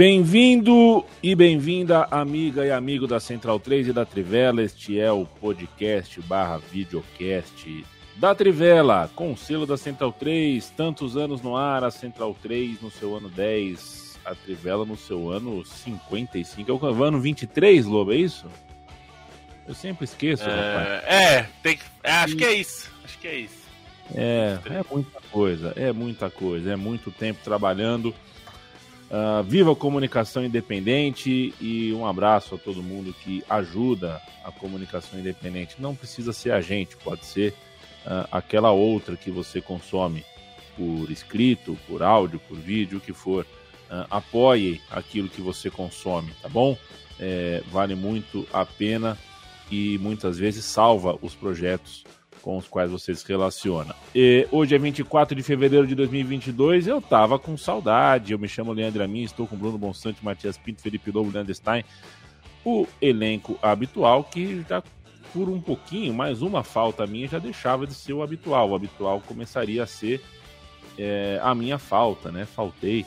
Bem-vindo e bem-vinda, amiga e amigo da Central 3 e da Trivela. Este é o podcast barra videocast da Trivela, com o selo da Central 3. Tantos anos no ar, a Central 3 no seu ano 10, a Trivela no seu ano 55. É o ano 23, Lobo, é isso? Eu sempre esqueço, é, é, tem que, é, acho que é isso. Acho que é isso. É, é muita coisa, é muita coisa, é muito tempo trabalhando. Uh, viva a comunicação independente e um abraço a todo mundo que ajuda a comunicação independente. Não precisa ser a gente, pode ser uh, aquela outra que você consome por escrito, por áudio, por vídeo, o que for. Uh, apoie aquilo que você consome, tá bom? É, vale muito a pena e muitas vezes salva os projetos com os quais você se relaciona. E hoje é 24 de fevereiro de 2022, eu tava com saudade. Eu me chamo Leandro Amin, estou com Bruno Bonsante, Matias Pinto, Felipe Lobo, Leandro Stein. O elenco habitual que já por um pouquinho, mais uma falta minha já deixava de ser o habitual. O habitual começaria a ser é, a minha falta, né? Faltei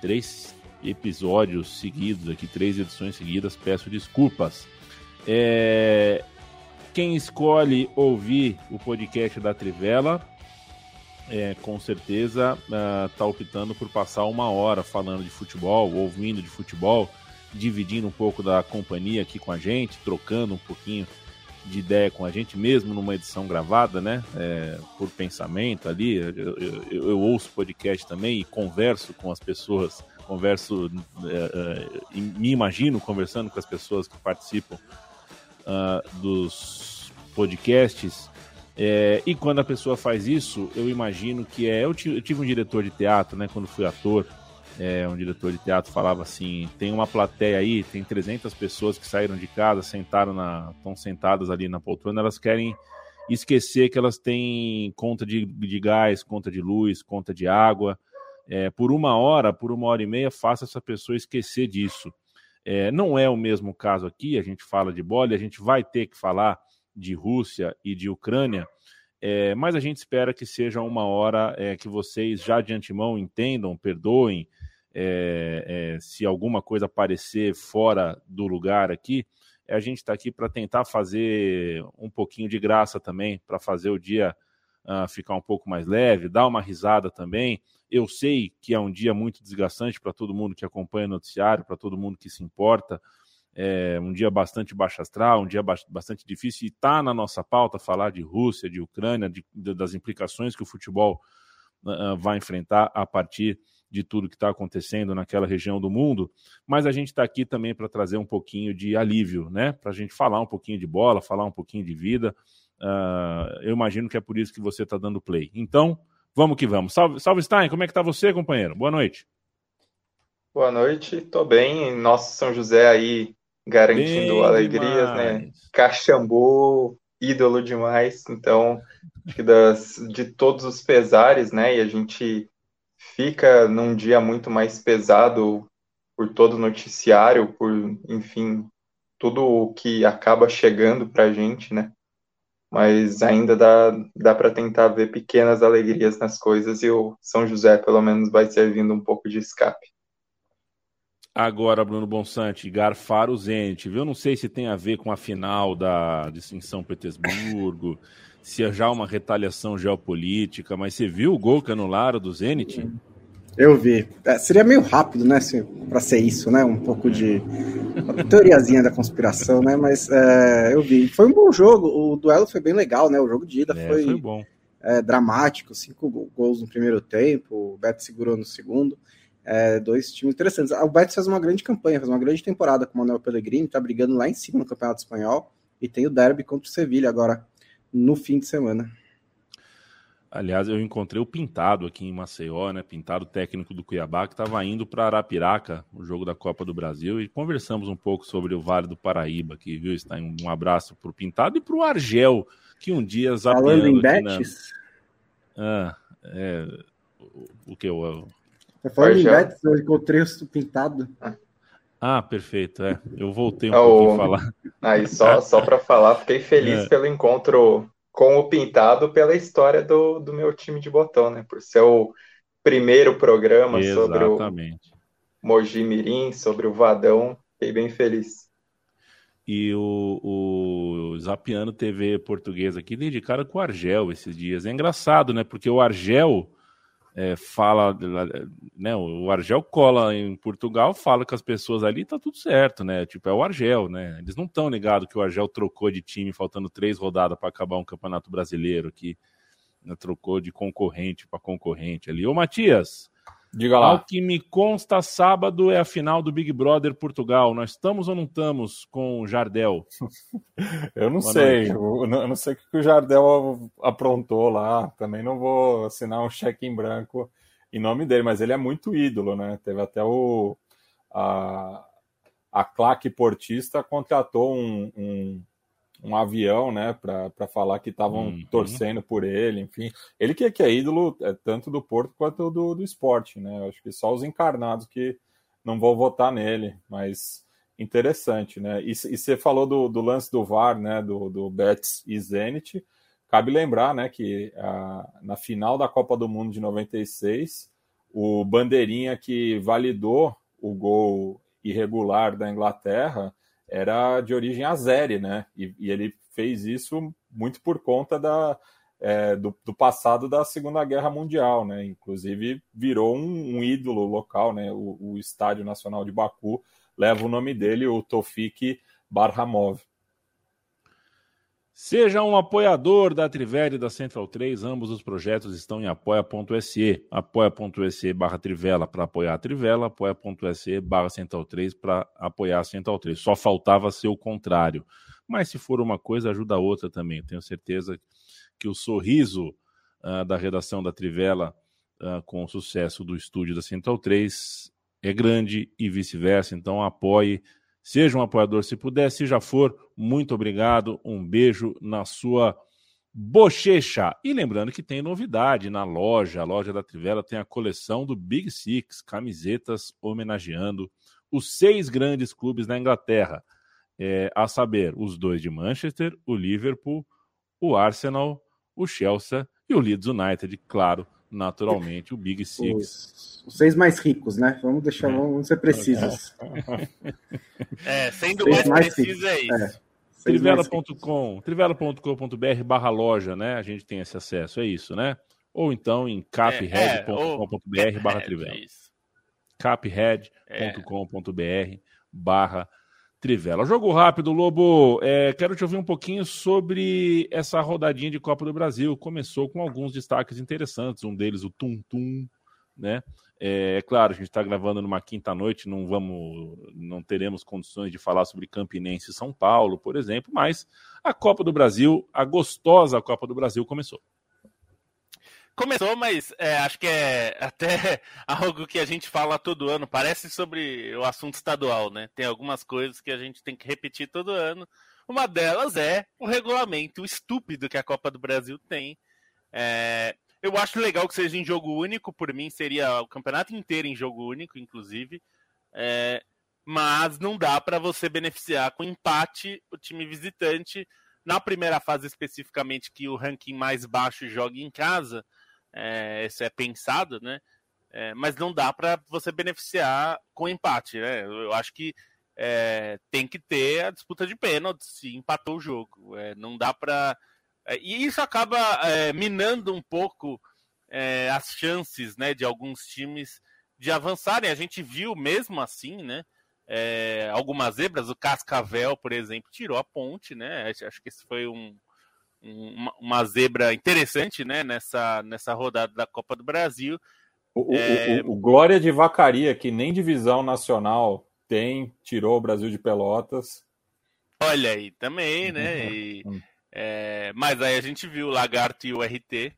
três episódios seguidos aqui, três edições seguidas, peço desculpas. É, quem escolhe ouvir o podcast da Trivela, é, com certeza está uh, optando por passar uma hora falando de futebol, ouvindo de futebol, dividindo um pouco da companhia aqui com a gente, trocando um pouquinho de ideia com a gente, mesmo numa edição gravada, né? É, por pensamento ali. Eu, eu, eu, ouço podcast também e converso com as pessoas, converso, é, é, me imagino conversando com as pessoas que participam uh, dos podcasts. É, e quando a pessoa faz isso, eu imagino que é. Eu tive, um diretor de teatro, né, quando fui ator. É, um diretor de teatro falava assim: tem uma plateia aí, tem 300 pessoas que saíram de casa, sentaram na, estão sentadas ali na poltrona, elas querem esquecer que elas têm conta de, de gás, conta de luz, conta de água. É, por uma hora, por uma hora e meia, faça essa pessoa esquecer disso. É, não é o mesmo caso aqui, a gente fala de bola, a gente vai ter que falar de Rússia e de Ucrânia, é, mas a gente espera que seja uma hora é, que vocês já de antemão entendam, perdoem é, é, se alguma coisa aparecer fora do lugar aqui. A gente está aqui para tentar fazer um pouquinho de graça também, para fazer o dia uh, ficar um pouco mais leve, dar uma risada também. Eu sei que é um dia muito desgastante para todo mundo que acompanha o noticiário, para todo mundo que se importa. É um dia bastante baixo astral, um dia bastante difícil, e está na nossa pauta falar de Rússia, de Ucrânia, de, de, das implicações que o futebol uh, vai enfrentar a partir de tudo que está acontecendo naquela região do mundo, mas a gente está aqui também para trazer um pouquinho de alívio, né? Para a gente falar um pouquinho de bola, falar um pouquinho de vida. Uh, eu imagino que é por isso que você está dando play. Então, Vamos que vamos. Salve, salve Stein, como é que tá você, companheiro? Boa noite. Boa noite, tô bem. Nosso São José aí garantindo bem alegrias, né? demais. né? Caxambu, ídolo demais. Então, acho que das, de todos os pesares, né? E a gente fica num dia muito mais pesado por todo o noticiário, por, enfim, tudo o que acaba chegando pra gente, né? Mas ainda dá, dá para tentar ver pequenas alegrias nas coisas e o São José, pelo menos, vai servindo um pouco de escape. Agora, Bruno Bonsante, garfar o Zenit, viu? Não sei se tem a ver com a final da, em São Petersburgo, se é já uma retaliação geopolítica, mas você viu o gol que anularam do Zenit? Eu vi. É, seria meio rápido, né, para ser isso, né? Um pouco de teoriazinha da conspiração, né? Mas é, eu vi. Foi um bom jogo. O duelo foi bem legal, né? O jogo de ida é, foi, foi é, dramático. Cinco gols no primeiro tempo. O Beto segurou no segundo. É, dois times interessantes. O Betis faz uma grande campanha, faz uma grande temporada com o Manuel Pellegrini, tá brigando lá em cima no Campeonato Espanhol e tem o derby contra o Sevilha agora no fim de semana. Aliás, eu encontrei o Pintado aqui em Maceió, né? Pintado técnico do Cuiabá, que estava indo para Arapiraca, o jogo da Copa do Brasil, e conversamos um pouco sobre o Vale do Paraíba, que viu, está um abraço para o Pintado e para o Argel, que um dia Falando em Betis? Na... Ah, é... O que eu. Tá falando Argel. em Betis, eu encontrei o Pintado. Ah, perfeito, é. Eu voltei um oh, pouquinho a falar. Aí, só, só para falar, fiquei feliz é. pelo encontro com o Pintado pela história do, do meu time de botão, né? Por ser o primeiro programa Exatamente. sobre o Mogi Mirim, sobre o Vadão, fiquei bem feliz. E o, o Zapiano TV português aqui dedicaram com o Argel esses dias. É engraçado, né? Porque o Argel é, fala, né, o Argel cola em Portugal, fala com as pessoas ali, tá tudo certo, né? Tipo, é o Argel, né? Eles não estão ligados que o Argel trocou de time faltando três rodadas para acabar um campeonato brasileiro, que né, trocou de concorrente para concorrente ali. Ô, Matias, Diga lá. Ao que me consta, sábado é a final do Big Brother Portugal. Nós estamos ou não estamos com o Jardel? eu não Boa sei. Eu, eu, não sei o que o Jardel aprontou lá. Também não vou assinar um cheque em branco em nome dele, mas ele é muito ídolo, né? Teve até o. A, a claque portista contratou um, um um avião, né, para falar que estavam uhum. torcendo por ele, enfim. Ele que, que é ídolo é, tanto do Porto quanto do, do esporte, né? Acho que só os encarnados que não vão votar nele, mas interessante, né? E, e você falou do, do, lance do VAR, né, do, do Betis e Zenit. Cabe lembrar, né, que a, na final da Copa do Mundo de 96, o bandeirinha que validou o gol irregular da Inglaterra era de origem azeri, né? E, e ele fez isso muito por conta da, é, do, do, passado da Segunda Guerra Mundial, né? Inclusive virou um, um ídolo local, né? O, o, Estádio Nacional de Baku leva o nome dele, o Tofik Barhamov. Seja um apoiador da Trivela e da Central 3, ambos os projetos estão em apoia.se, apoia.se barra Trivela para apoiar a Trivela, apoia.se barra Central 3 para apoiar a Central 3. Só faltava ser o contrário. Mas se for uma coisa, ajuda a outra também. Tenho certeza que o sorriso uh, da redação da Trivela uh, com o sucesso do estúdio da Central 3 é grande e vice-versa. Então apoie Seja um apoiador se puder, se já for, muito obrigado, um beijo na sua bochecha. E lembrando que tem novidade na loja, a loja da Trivela tem a coleção do Big Six, camisetas homenageando os seis grandes clubes da Inglaterra, é, a saber, os dois de Manchester, o Liverpool, o Arsenal, o Chelsea e o Leeds United, claro, naturalmente, o Big Six. Os, os seis mais ricos, né? Vamos deixar, é. vamos ser precisos. É, sendo mais, mais preciso é isso. É. Trivela.com, trivela.com.br barra loja, né? A gente tem esse acesso, é isso, né? Ou então em caphead.com.br é, barra é, trivela. caphead.com.br barra Trivela. Jogo rápido, Lobo. É, quero te ouvir um pouquinho sobre essa rodadinha de Copa do Brasil. Começou com alguns destaques interessantes, um deles o Tum Tum, né? É, é claro, a gente está gravando numa quinta noite, não vamos, não teremos condições de falar sobre Campinense e São Paulo, por exemplo, mas a Copa do Brasil, a gostosa Copa do Brasil começou começou, mas é, acho que é até algo que a gente fala todo ano. Parece sobre o assunto estadual, né? Tem algumas coisas que a gente tem que repetir todo ano. Uma delas é o regulamento estúpido que a Copa do Brasil tem. É, eu acho legal que seja em jogo único, por mim seria o campeonato inteiro em jogo único, inclusive. É, mas não dá para você beneficiar com empate o time visitante na primeira fase especificamente que o ranking mais baixo joga em casa é, isso é pensado, né? É, mas não dá para você beneficiar com empate, né? Eu acho que é, tem que ter a disputa de pênaltis se empatou o jogo. É, não dá para. É, e isso acaba é, minando um pouco é, as chances né, de alguns times de avançarem. A gente viu mesmo assim, né? algumas zebras, o Cascavel, por exemplo, tirou a ponte, né? Acho que esse foi um, uma, uma, zebra interessante né, nessa, nessa rodada da Copa do Brasil. O, é... o, o, Glória de Vacaria, que nem divisão nacional tem, tirou o Brasil de Pelotas. Olha aí, também, né? Uhum. E, hum. é, mas aí a gente viu o Lagarto e o RT,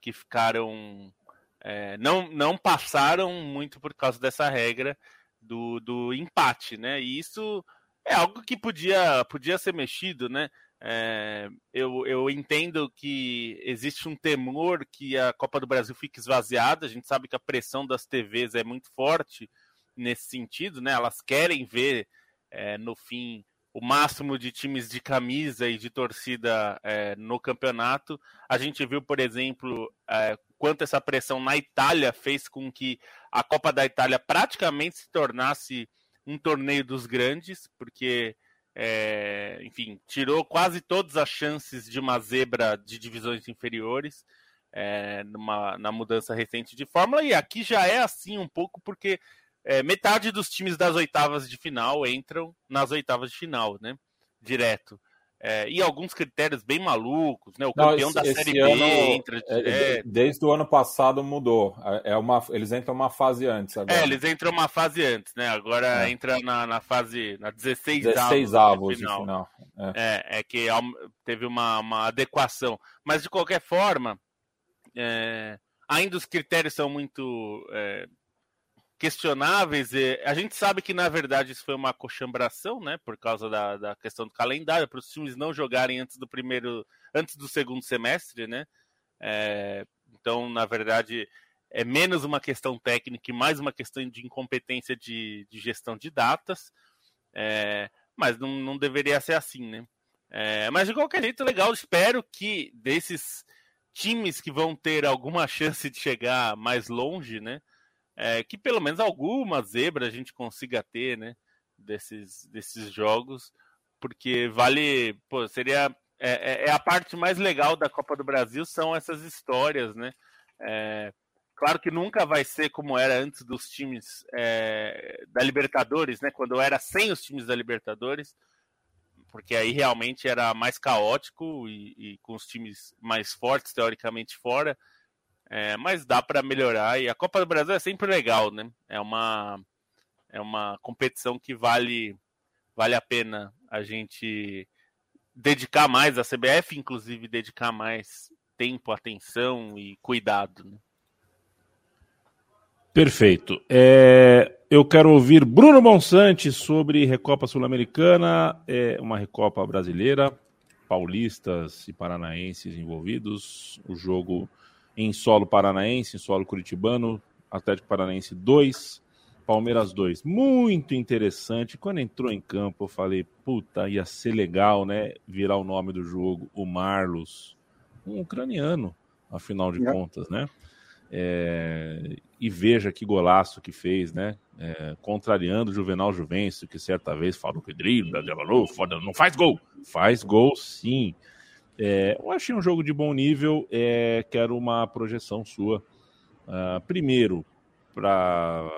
que ficaram. É, não, não passaram muito por causa dessa regra do, do empate, né? E isso é algo que podia, podia ser mexido, né? É, eu, eu entendo que existe um temor que a Copa do Brasil fique esvaziada. A gente sabe que a pressão das TVs é muito forte nesse sentido, né? Elas querem ver é, no fim o máximo de times de camisa e de torcida é, no campeonato. A gente viu, por exemplo, é, quanto essa pressão na Itália fez com que a Copa da Itália praticamente se tornasse um torneio dos grandes, porque é, enfim, tirou quase todas as chances de uma zebra de divisões inferiores é, numa, na mudança recente de fórmula, e aqui já é assim um pouco, porque é, metade dos times das oitavas de final entram nas oitavas de final, né? Direto. É, e alguns critérios bem malucos, né? O campeão Não, esse, da Série ano, B entra é, Desde o ano passado mudou. É, é uma, eles entram uma fase antes agora. É, eles entram uma fase antes, né? Agora é. entra na, na fase, na 16, 16 avos, final. final. É. é, é que teve uma, uma adequação. Mas de qualquer forma, é, ainda os critérios são muito questionáveis. A gente sabe que, na verdade, isso foi uma coxambração, né? Por causa da, da questão do calendário, para os times não jogarem antes do primeiro, antes do segundo semestre, né? É, então, na verdade, é menos uma questão técnica e mais uma questão de incompetência de, de gestão de datas. É, mas não, não deveria ser assim, né? É, mas de qualquer jeito, legal. Espero que desses times que vão ter alguma chance de chegar mais longe, né? É, que pelo menos alguma zebra a gente consiga ter, né? Desses, desses jogos, porque vale, pô, seria é, é, é a parte mais legal da Copa do Brasil são essas histórias, né? É, claro que nunca vai ser como era antes dos times é, da Libertadores, né? Quando era sem os times da Libertadores, porque aí realmente era mais caótico e, e com os times mais fortes teoricamente fora. É, mas dá para melhorar e a Copa do Brasil é sempre legal, né? É uma é uma competição que vale vale a pena a gente dedicar mais a CBF, inclusive dedicar mais tempo, atenção e cuidado. Né? Perfeito. É, eu quero ouvir Bruno Monsante sobre Recopa Sul-Americana, é uma Recopa brasileira, paulistas e paranaenses envolvidos. O jogo em solo paranaense, em solo curitibano, Atlético Paranaense 2, Palmeiras 2. Muito interessante. Quando entrou em campo, eu falei, puta, ia ser legal, né? Virar o nome do jogo, o Marlos, um ucraniano, afinal de é. contas, né? É... e veja que golaço que fez, né? É... contrariando o Juvenal Juvencio, que certa vez falou que drible, não faz gol. Faz gol, sim. É, eu achei um jogo de bom nível, é, quero uma projeção sua. Uh, primeiro, para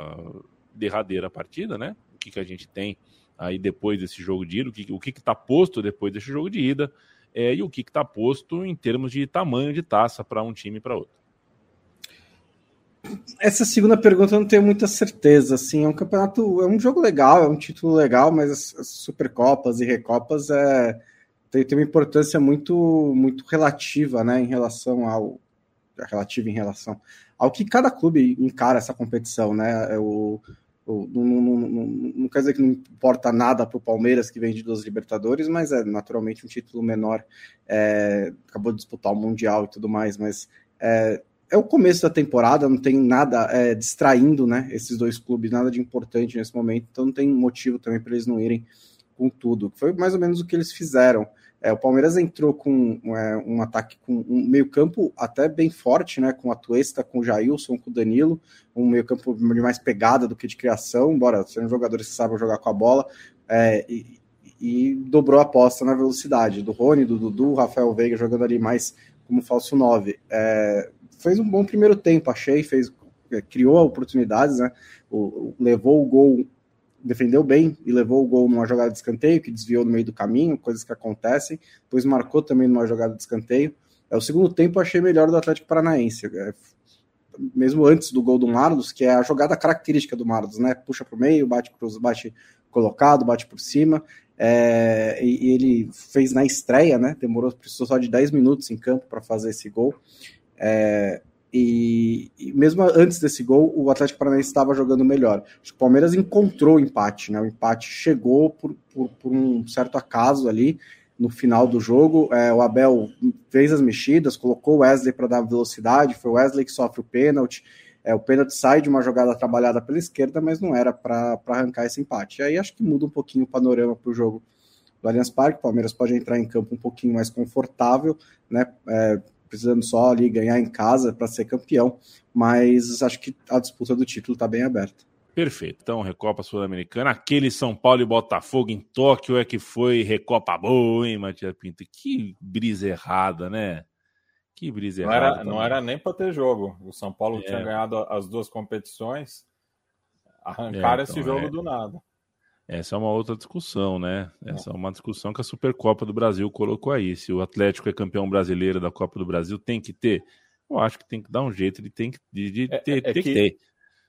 derradeira partida, né? O que, que a gente tem aí depois desse jogo de ida, o que está posto depois desse jogo de ida, é, e o que está posto em termos de tamanho de taça para um time e para outro. Essa segunda pergunta eu não tenho muita certeza. Assim, é um campeonato, é um jogo legal, é um título legal, mas as, as Supercopas e Recopas é tem, tem uma importância muito, muito relativa, né, em relação ao relativa em relação ao que cada clube encara essa competição, né? É o, o não, não, não, não, quer dizer que não importa nada para o Palmeiras que vem de duas Libertadores, mas é naturalmente um título menor. É, acabou de disputar o Mundial e tudo mais, mas é, é o começo da temporada, não tem nada é, distraindo, né? Esses dois clubes, nada de importante nesse momento, então não tem motivo também para eles não irem com tudo. Foi mais ou menos o que eles fizeram. É, o Palmeiras entrou com é, um ataque com um meio-campo até bem forte, né? Com a Tuesta, com o Jailson, com o Danilo, um meio-campo de mais pegada do que de criação, embora sejam jogadores que sabem jogar com a bola, é, e, e, dobrou a aposta na velocidade do Rony, do Dudu, Rafael Veiga jogando ali mais como falso 9. É, fez um bom primeiro tempo, achei, fez, é, criou oportunidades, né? O, levou o gol defendeu bem e levou o gol numa jogada de escanteio, que desviou no meio do caminho, coisas que acontecem, depois marcou também numa jogada de escanteio. É, o segundo tempo eu achei melhor do Atlético Paranaense. É, mesmo antes do gol do Marlos, que é a jogada característica do Marlos, né? Puxa para o meio, bate cruz, bate colocado, bate por cima. É, e, e, ele fez na estreia, né? Demorou, precisou só de 10 minutos em campo para fazer esse gol. É, e, e, mesmo antes desse gol, o Atlético Paranaense estava jogando melhor. Acho que o Palmeiras encontrou o empate, né? O empate chegou por, por, por um certo acaso ali no final do jogo. É, o Abel fez as mexidas, colocou o Wesley para dar velocidade, foi o Wesley que sofre o pênalti. É, o pênalti sai de uma jogada trabalhada pela esquerda, mas não era para arrancar esse empate. E aí acho que muda um pouquinho o panorama para o jogo do Allianz Parque. O Palmeiras pode entrar em campo um pouquinho mais confortável, né? É, precisando só ali ganhar em casa para ser campeão, mas acho que a disputa do título está bem aberta. Perfeito. Então, Recopa Sul-Americana, aquele São Paulo e Botafogo em Tóquio é que foi Recopa boa, hein, Matias Pinto? Que brisa errada, né? Que brisa não errada. Era, não era nem para ter jogo. O São Paulo é. tinha ganhado as duas competições, arrancaram é, então, esse jogo é. do nada. Essa é uma outra discussão, né? Essa é. é uma discussão que a Supercopa do Brasil colocou aí. Se o Atlético é campeão brasileiro da Copa do Brasil, tem que ter. Eu acho que tem que dar um jeito de, tem que, de, de é, ter, é, que, que ter.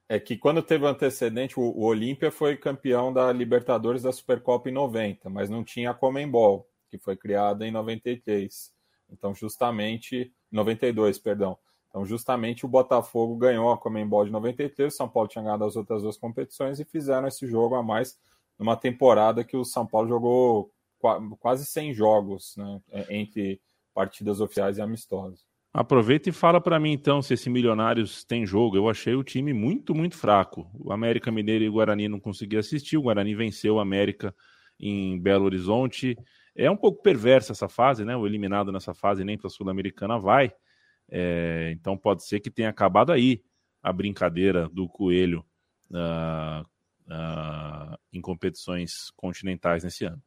É que quando teve o antecedente, o, o Olímpia foi campeão da Libertadores da Supercopa em 90, mas não tinha a Comembol, que foi criada em 93. Então, justamente, 92, perdão. Então, justamente o Botafogo ganhou a Comembol de 93, o São Paulo tinha ganhado as outras duas competições e fizeram esse jogo a mais numa temporada que o São Paulo jogou quase 100 jogos né, entre partidas oficiais e amistosas. Aproveita e fala para mim então se esse Milionários tem jogo. Eu achei o time muito, muito fraco. O América Mineiro e o Guarani não consegui assistir. O Guarani venceu o América em Belo Horizonte. É um pouco perversa essa fase, né? O eliminado nessa fase nem para a Sul-Americana vai. É, então pode ser que tenha acabado aí a brincadeira do Coelho uh, uh, em competições continentais nesse ano.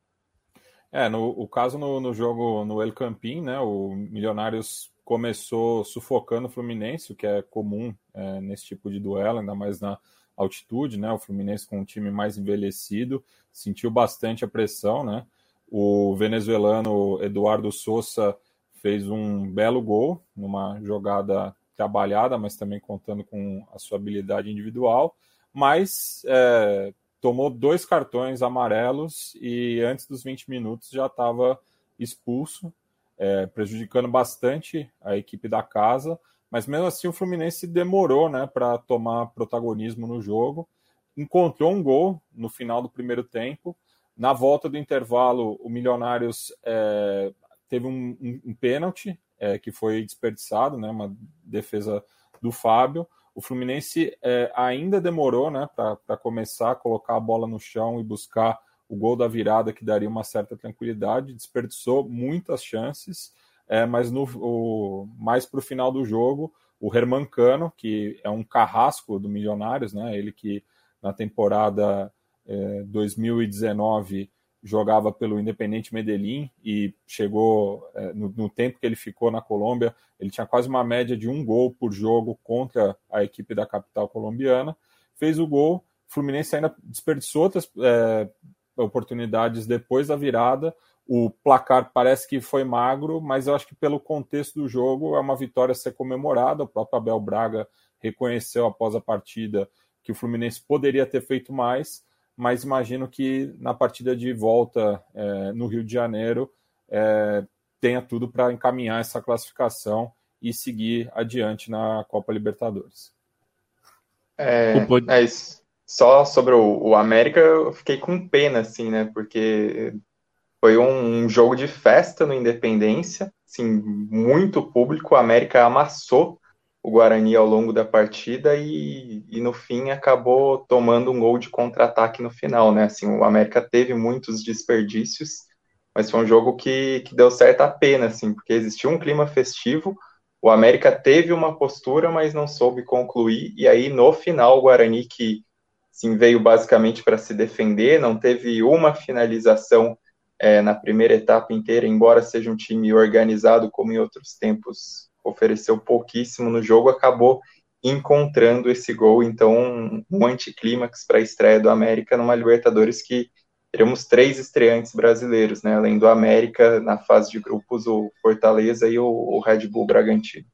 É, no o caso no, no jogo no El Campín, né? O Milionários começou sufocando o Fluminense, o que é comum é, nesse tipo de duelo, ainda mais na altitude, né? O Fluminense com um time mais envelhecido sentiu bastante a pressão, né? O venezuelano Eduardo Souza fez um belo gol numa jogada trabalhada, mas também contando com a sua habilidade individual, mas é, tomou dois cartões amarelos e antes dos 20 minutos já estava expulso é, prejudicando bastante a equipe da casa, mas mesmo assim o Fluminense demorou né, para tomar protagonismo no jogo, encontrou um gol no final do primeiro tempo. Na volta do intervalo, o Milionários é, teve um, um, um pênalti é, que foi desperdiçado, né, uma defesa do Fábio. O Fluminense é, ainda demorou né, para começar a colocar a bola no chão e buscar o gol da virada que daria uma certa tranquilidade, desperdiçou muitas chances, é, mas no, o, mais para o final do jogo, o Herman Cano, que é um carrasco do Milionários, né, ele que na temporada é, 2019 jogava pelo Independente Medellín e chegou é, no, no, tempo que ele ficou na Colômbia, ele tinha quase uma média de um gol por jogo contra a equipe da capital colombiana, fez o gol, Fluminense ainda desperdiçou outras é, oportunidades depois da virada. O placar parece que foi magro, mas eu acho que pelo contexto do jogo é uma vitória a ser comemorada. O próprio Abel Braga reconheceu após a partida que o Fluminense poderia ter feito mais, mas imagino que na partida de volta é, no Rio de Janeiro é, tenha tudo para encaminhar essa classificação e seguir adiante na Copa Libertadores. É, é isso só sobre o, o, América, eu fiquei com pena, assim, né? Porque foi um, um, jogo de festa no Independência, assim, muito público. O América amassou o Guarani ao longo da partida e, e no fim acabou tomando um gol de contra-ataque no final, né? Assim, o América teve muitos desperdícios, mas foi um jogo que, que deu certa pena, assim, porque existia um clima festivo. O América teve uma postura, mas não soube concluir. E aí, no final, o Guarani, que sim, veio basicamente para se defender, não teve uma finalização é, na primeira etapa inteira, embora seja um time organizado como em outros tempos, ofereceu pouquíssimo no jogo, acabou encontrando esse gol, então um anticlímax para a estreia do América numa Libertadores que teremos três estreantes brasileiros, né? Além do América, na fase de grupos, o Fortaleza e o, o Red Bull Bragantino.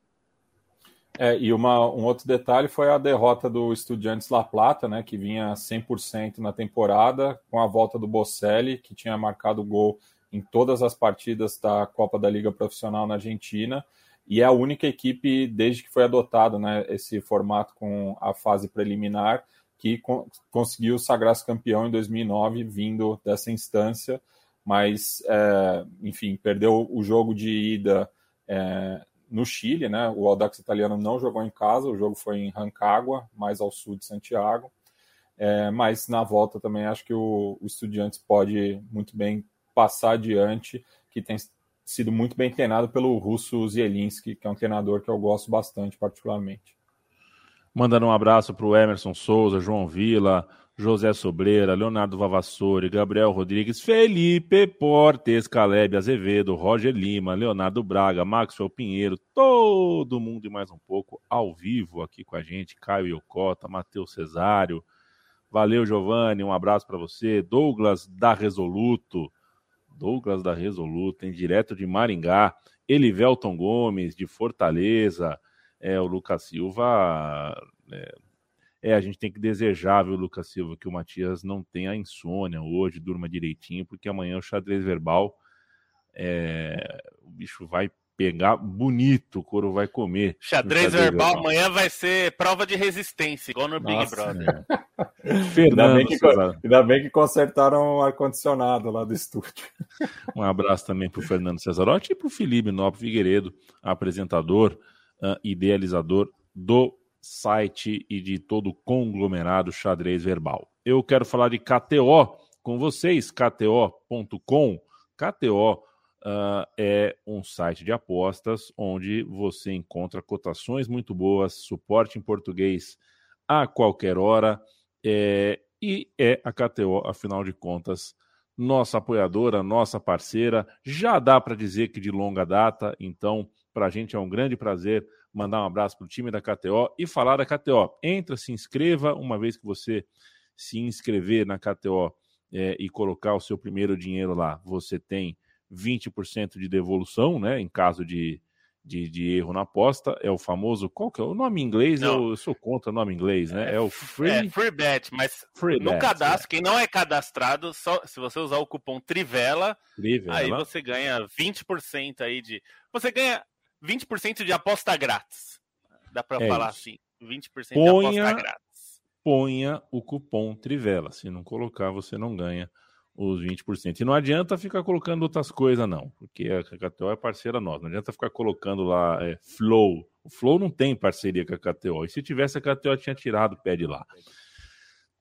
É, e uma, um outro detalhe foi a derrota do Estudiantes La Plata, né, que vinha 100% na temporada, com a volta do Bocelli, que tinha marcado gol em todas as partidas da Copa da Liga Profissional na Argentina, e é a única equipe, desde que foi adotado né, esse formato com a fase preliminar, que con conseguiu sagrar-se campeão em 2009, vindo dessa instância, mas, é, enfim, perdeu o jogo de ida é, no Chile, né? O Audax italiano não jogou em casa, o jogo foi em Rancagua, mais ao sul de Santiago. É, mas na volta também acho que o, o Estudiantes pode muito bem passar adiante, que tem sido muito bem treinado pelo russo Zielinski, que é um treinador que eu gosto bastante, particularmente. Mandando um abraço para o Emerson Souza, João Vila, José Sobreira, Leonardo Vavassori, Gabriel Rodrigues, Felipe Portes, Caleb Azevedo, Roger Lima, Leonardo Braga, Maxwell Pinheiro, todo mundo e mais um pouco ao vivo aqui com a gente, Caio Iocota, Matheus Cesário, valeu Giovanni, um abraço para você, Douglas da Resoluto, Douglas da Resoluto, em direto de Maringá, Elivelton Gomes, de Fortaleza, é, o Lucas Silva, é, é, a gente tem que desejar, viu, Lucas Silva, que o Matias não tenha insônia hoje, durma direitinho, porque amanhã o xadrez verbal, é, o bicho vai pegar bonito, o couro vai comer. Xadrez, xadrez verbal, verbal, amanhã vai ser prova de resistência, igual no Big Brother. É. Fernando, ainda, bem que, ainda bem que consertaram o ar-condicionado lá do estúdio. Um abraço também para o Fernando Cesarotti e para o Felipe Nobre Figueiredo, apresentador, uh, idealizador do site e de todo o conglomerado xadrez verbal. Eu quero falar de KTO com vocês, KTO.com. KTO uh, é um site de apostas onde você encontra cotações muito boas, suporte em português a qualquer hora. É, e é a KTO, afinal de contas, nossa apoiadora, nossa parceira. Já dá para dizer que de longa data, então, para a gente é um grande prazer mandar um abraço para o time da KTO e falar da KTO. Entra, se inscreva, uma vez que você se inscrever na KTO é, e colocar o seu primeiro dinheiro lá, você tem 20% de devolução, né? Em caso de, de, de, erro na aposta. É o famoso. Qual que é o nome em inglês? Eu, eu, sou contra o nome inglês, né? É o free. É, free bet, mas free no bet, cadastro, é. quem não é cadastrado, só se você usar o cupom Trivela, Trivela. aí você ganha 20% aí de. Você ganha 20% de aposta grátis. Dá para é falar isso. assim. 20% ponha, de aposta grátis. Ponha o cupom Trivela. Se não colocar, você não ganha os 20%. E não adianta ficar colocando outras coisas, não, porque a KTO é parceira nossa. Não adianta ficar colocando lá é, Flow. O Flow não tem parceria com a KTO. E se tivesse, a KTO tinha tirado o pé de lá.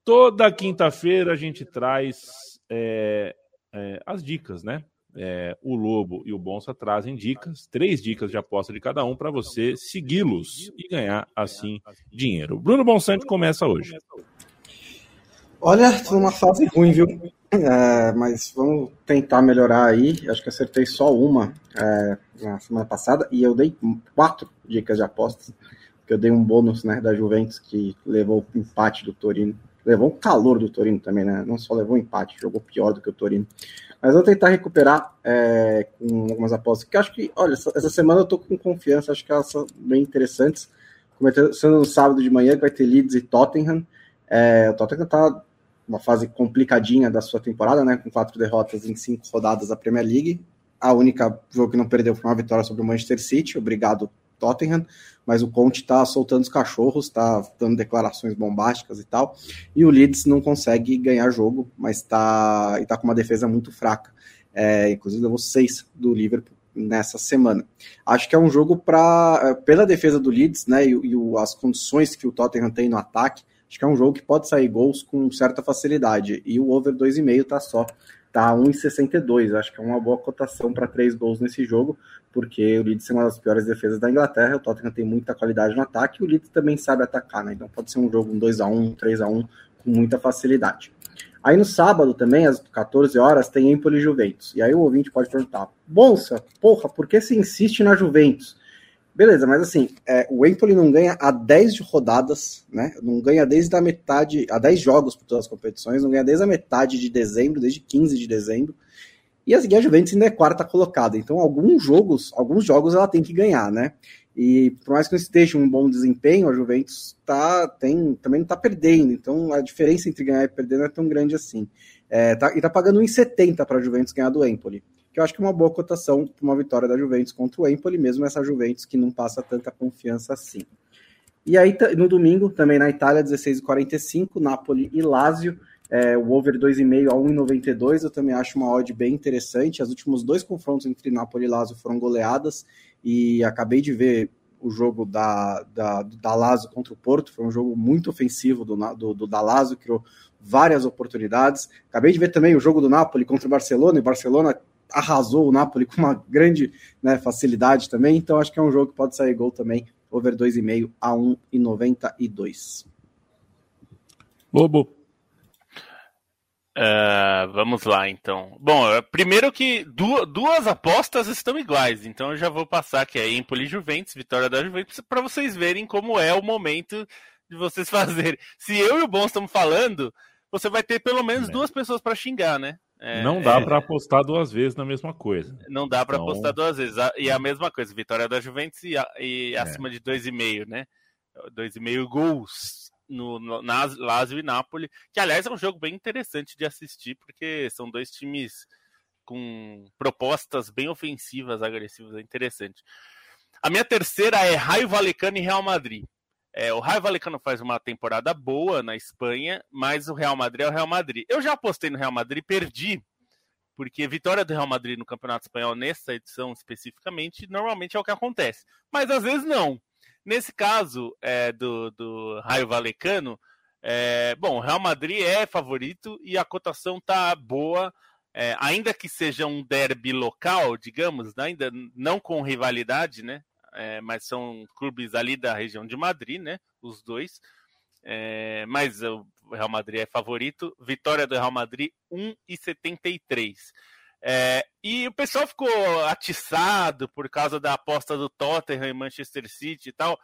Toda quinta-feira a gente traz é, é, as dicas, né? é, o Lobo e o Bonsa trazem dicas, três dicas de aposta de cada um para você segui-los e ganhar assim dinheiro. Bruno Bonsante começa hoje. Olha, estou numa fase ruim, viu? É, mas vamos tentar melhorar aí. Acho que acertei só uma é, na semana passada e eu dei quatro dicas de apostas. Que eu dei um bônus né, da Juventus que levou o empate do Torino. Levou o calor do Torino também, né? Não só levou o empate, jogou pior do que o Torino. Mas vou tentar recuperar é, com algumas apostas, que acho que, olha, essa, essa, semana eu tô com confiança, acho que elas são bem interessantes. Começando no sábado de manhã, que vai ter Leeds e Tottenham. É, o Tottenham tá uma fase complicadinha da sua temporada, né? Com quatro derrotas em cinco rodadas da Premier League. A única jogo que não perdeu foi uma vitória sobre o Manchester City. Obrigado, Tottenham, mas o Conte está soltando os cachorros, está dando declarações bombásticas e tal, e o Leeds não consegue ganhar jogo, mas está tá com uma defesa muito fraca. É, inclusive levou seis do Liverpool nessa semana. Acho que é um jogo para é, pela defesa do Leeds, né, e, e as condições que o Tottenham tem no ataque, acho que é um jogo que pode sair gols com certa facilidade. E o over 2,5 tá só tá 1,62. Acho que é uma boa cotação para três gols nesse jogo, porque o Leeds é uma das piores defesas da Inglaterra. O Tottenham tem muita qualidade no ataque e o Leeds também sabe atacar, né? Então pode ser um jogo um 2 a 1 3 a 1 com muita facilidade. Aí no sábado também, às 14 horas, tem Empoli Juventus. E aí o ouvinte pode perguntar: Bolsa, porra, por que você insiste na Juventus? Beleza, mas assim, é, o Empoli não ganha há 10 rodadas, né? Não ganha desde a metade, há 10 jogos por todas as competições, não ganha desde a metade de dezembro, desde 15 de dezembro. E a, a Juventus ainda é quarta colocada. Então, alguns jogos, alguns jogos ela tem que ganhar, né? E por mais que não esteja um bom desempenho, a Juventus tá, tem, também não está perdendo. Então a diferença entre ganhar e perder não é tão grande assim. É, tá, e está pagando 1,70 para a Juventus ganhar do Empoli, que eu acho que é uma boa cotação para uma vitória da Juventus contra o Empoli, mesmo essa Juventus que não passa tanta confiança assim. E aí no domingo, também na Itália, 16h45, Napoli e Lazio. É, o over 2,5 a 1,92 eu também acho uma odd bem interessante. Os últimos dois confrontos entre Napoli e Lazio foram goleadas e acabei de ver o jogo da, da, da Lazio contra o Porto, foi um jogo muito ofensivo do, do, do da Lazio, criou várias oportunidades. Acabei de ver também o jogo do Napoli contra o Barcelona, e Barcelona arrasou o Napoli com uma grande né, facilidade também, então acho que é um jogo que pode sair gol também, over 2,5 a 1,92. Bobo. Uh, vamos lá, então. Bom, é, primeiro que duas, duas, apostas estão iguais, então eu já vou passar que é Empoli Juventus, vitória da Juventus, para vocês verem como é o momento de vocês fazerem. Se eu e o Bom estamos falando, você vai ter pelo menos é. duas pessoas para xingar, né? É, não dá é... para apostar duas vezes na mesma coisa. Não dá para então... apostar duas vezes. E a mesma coisa, vitória da Juventus e, e é. acima de 2,5, né? 2,5 gols no, no na Lazio e Napoli, que aliás é um jogo bem interessante de assistir, porque são dois times com propostas bem ofensivas, agressivas, é interessante. A minha terceira é Raio Valecano e Real Madrid. É, o Raio Valecano faz uma temporada boa na Espanha, mas o Real Madrid é o Real Madrid. Eu já apostei no Real Madrid, perdi, porque vitória do Real Madrid no Campeonato Espanhol, nessa edição especificamente, normalmente é o que acontece. Mas às vezes não. Nesse caso é, do, do Raio Valecano, é, bom, o Real Madrid é favorito e a cotação tá boa, é, ainda que seja um derby local, digamos, né, ainda não com rivalidade, né? É, mas são clubes ali da região de Madrid, né? Os dois. É, mas o Real Madrid é favorito. Vitória do Real Madrid 1,73. É, e o pessoal ficou atiçado por causa da aposta do Tottenham e Manchester City e tal.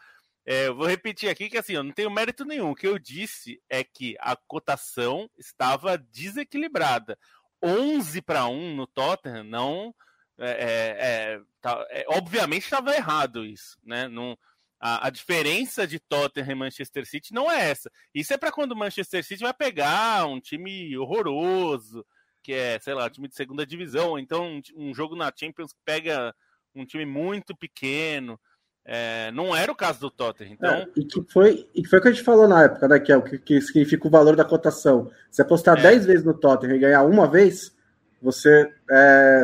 É, eu vou repetir aqui que assim, eu não tenho mérito nenhum. O que eu disse é que a cotação estava desequilibrada. 11 para 1 no Tottenham não. É, é, é tá, é obviamente estava errado isso. Né? Não, a, a, diferença de Tottenham e Manchester City não é essa. Isso é para quando o Manchester City vai pegar um time horroroso que é, sei lá, time de segunda divisão, então um, um jogo na Champions que pega um time muito pequeno. É, não era o caso do Tottenham. Então... É, e, que foi, e que foi o que a gente falou na época, né, que é o que, que significa o valor da cotação. Se apostar é. 10 vezes no Tottenham e ganhar uma vez, você,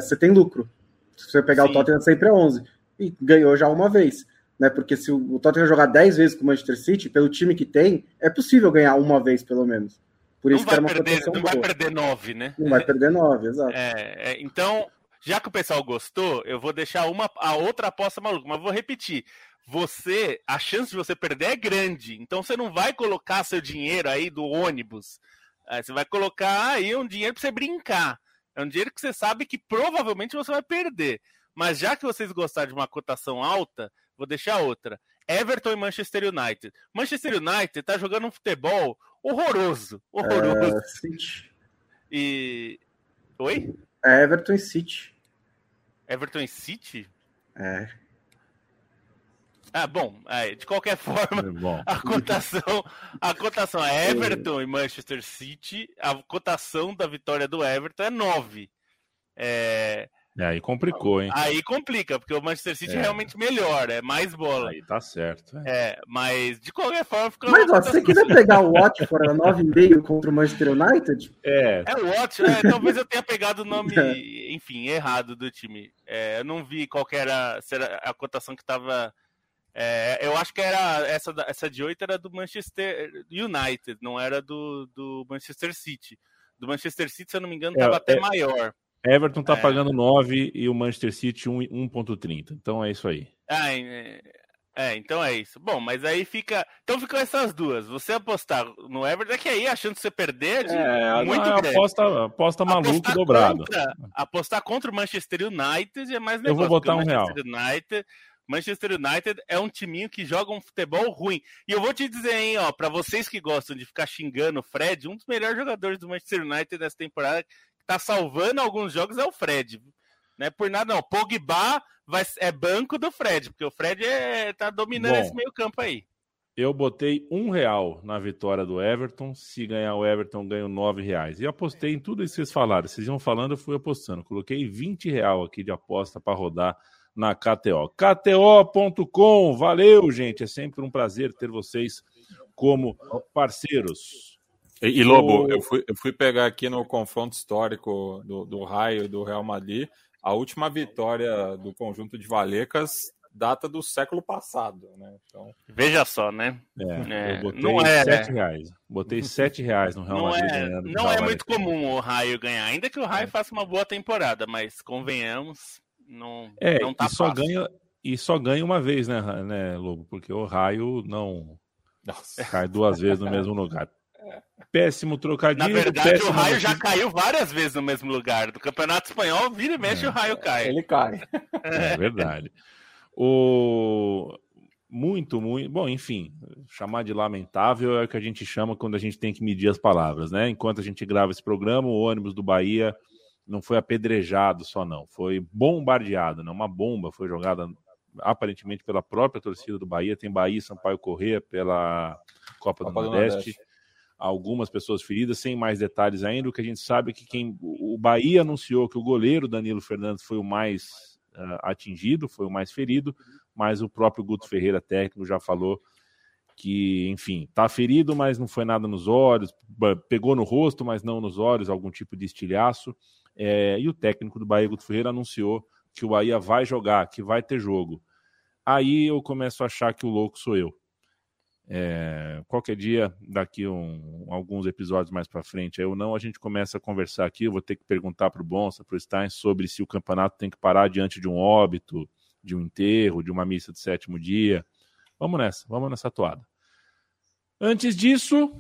você tem lucro. Se você pegar Sim. o Tottenham, sempre é 11. E ganhou já uma vez. Né, porque se o Tottenham jogar 10 vezes com o Manchester City, pelo time que tem, é possível ganhar uma vez, pelo menos. Por isso não vai, perder, não vai perder nove, né? Não vai perder nove, exato. É, é, então, já que o pessoal gostou, eu vou deixar uma a outra aposta maluca, mas vou repetir. Você, a chance de você perder é grande. Então você não vai colocar seu dinheiro aí do ônibus. É, você vai colocar aí um dinheiro para você brincar. É um dinheiro que você sabe que provavelmente você vai perder. Mas já que vocês gostaram de uma cotação alta, vou deixar outra. Everton e Manchester United. Manchester United tá jogando um futebol horroroso. Horroroso. É, City. E. Oi? É Everton e City. Everton e City? É. Ah, bom, é, de qualquer forma, é a cotação, a cotação é Everton e Manchester City, a cotação da vitória do Everton é 9. É, é, aí complicou, hein? Aí complica, porque o Manchester City é, é realmente melhor, é mais bola. Aí tá certo. É, é mas de qualquer forma fica. Mas ó, se você quiser pegar o Watford a 9,5 contra o Manchester United. É. É o Watford, é, talvez eu tenha pegado o nome, é. enfim, errado do time. É, eu não vi qual era, era a cotação que tava. É, eu acho que era essa, essa de 8 era do Manchester United, não era do, do Manchester City. Do Manchester City, se eu não me engano, estava até maior. Everton tá é. pagando 9 e o Manchester City 1.30. Então é isso aí. Ah, é, então é isso. Bom, mas aí fica. Então ficam essas duas. Você apostar no Everton, é que aí a chance de você perder é de é, muito não, grande. Aposta, aposta maluco dobrado. Apostar contra o Manchester United é mais negócio. Eu vou botar um real. United, Manchester United é um timinho que joga um futebol ruim. E eu vou te dizer, hein, ó, para vocês que gostam de ficar xingando o Fred, um dos melhores jogadores do Manchester United nessa temporada tá salvando alguns jogos é o Fred. Não é por nada, não. Pogba vai, é banco do Fred, porque o Fred é, tá dominando Bom, esse meio campo aí. Eu botei um real na vitória do Everton. Se ganhar o Everton, ganho nove reais. E apostei em tudo isso que vocês falaram. Vocês iam falando, eu fui apostando. Coloquei 20 real aqui de aposta para rodar na KTO. KTO.com, valeu, gente. É sempre um prazer ter vocês como parceiros. E, e Lobo, o... eu, fui, eu fui pegar aqui no confronto histórico do, do Raio e do Real Madrid. A última vitória do conjunto de Valecas data do século passado, né? Então... Veja só, né? É, é, eu botei não é, sete reais. Botei sete reais no Real Madrid. É, não é, não é muito comum o Raio ganhar, ainda que o Raio é. faça uma boa temporada, mas convenhamos, não, é, não tá e só ganha E só ganha uma vez, né, né, Lobo? Porque o Raio não Nossa. cai duas vezes no mesmo lugar. Péssimo trocadilho. Na verdade, o Raio já caiu várias vezes no mesmo lugar. Do Campeonato Espanhol, vira e mexe, é. o Raio cai. Ele cai. É verdade. O muito, muito. Bom, enfim, chamar de lamentável é o que a gente chama quando a gente tem que medir as palavras, né? Enquanto a gente grava esse programa, o ônibus do Bahia não foi apedrejado só, não. Foi bombardeado, né? Uma bomba foi jogada aparentemente pela própria torcida do Bahia. Tem Bahia e Sampaio Corrêa pela Copa, Copa do, Nordeste. do Nordeste. Algumas pessoas feridas, sem mais detalhes ainda. O que a gente sabe é que quem o Bahia anunciou que o goleiro Danilo Fernandes foi o mais uh, atingido, foi o mais ferido, mas o próprio Guto Ferreira, técnico, já falou que, enfim, tá ferido, mas não foi nada nos olhos, pegou no rosto, mas não nos olhos, algum tipo de estilhaço. É, e o técnico do Bahia, Guto Ferreira, anunciou que o Bahia vai jogar, que vai ter jogo. Aí eu começo a achar que o louco sou eu. É, qualquer dia, daqui um, alguns episódios mais para frente, eu não, a gente começa a conversar aqui. Eu vou ter que perguntar para o Bonsa, para o Stein, sobre se o campeonato tem que parar diante de um óbito, de um enterro, de uma missa de sétimo dia. Vamos nessa, vamos nessa toada. Antes disso,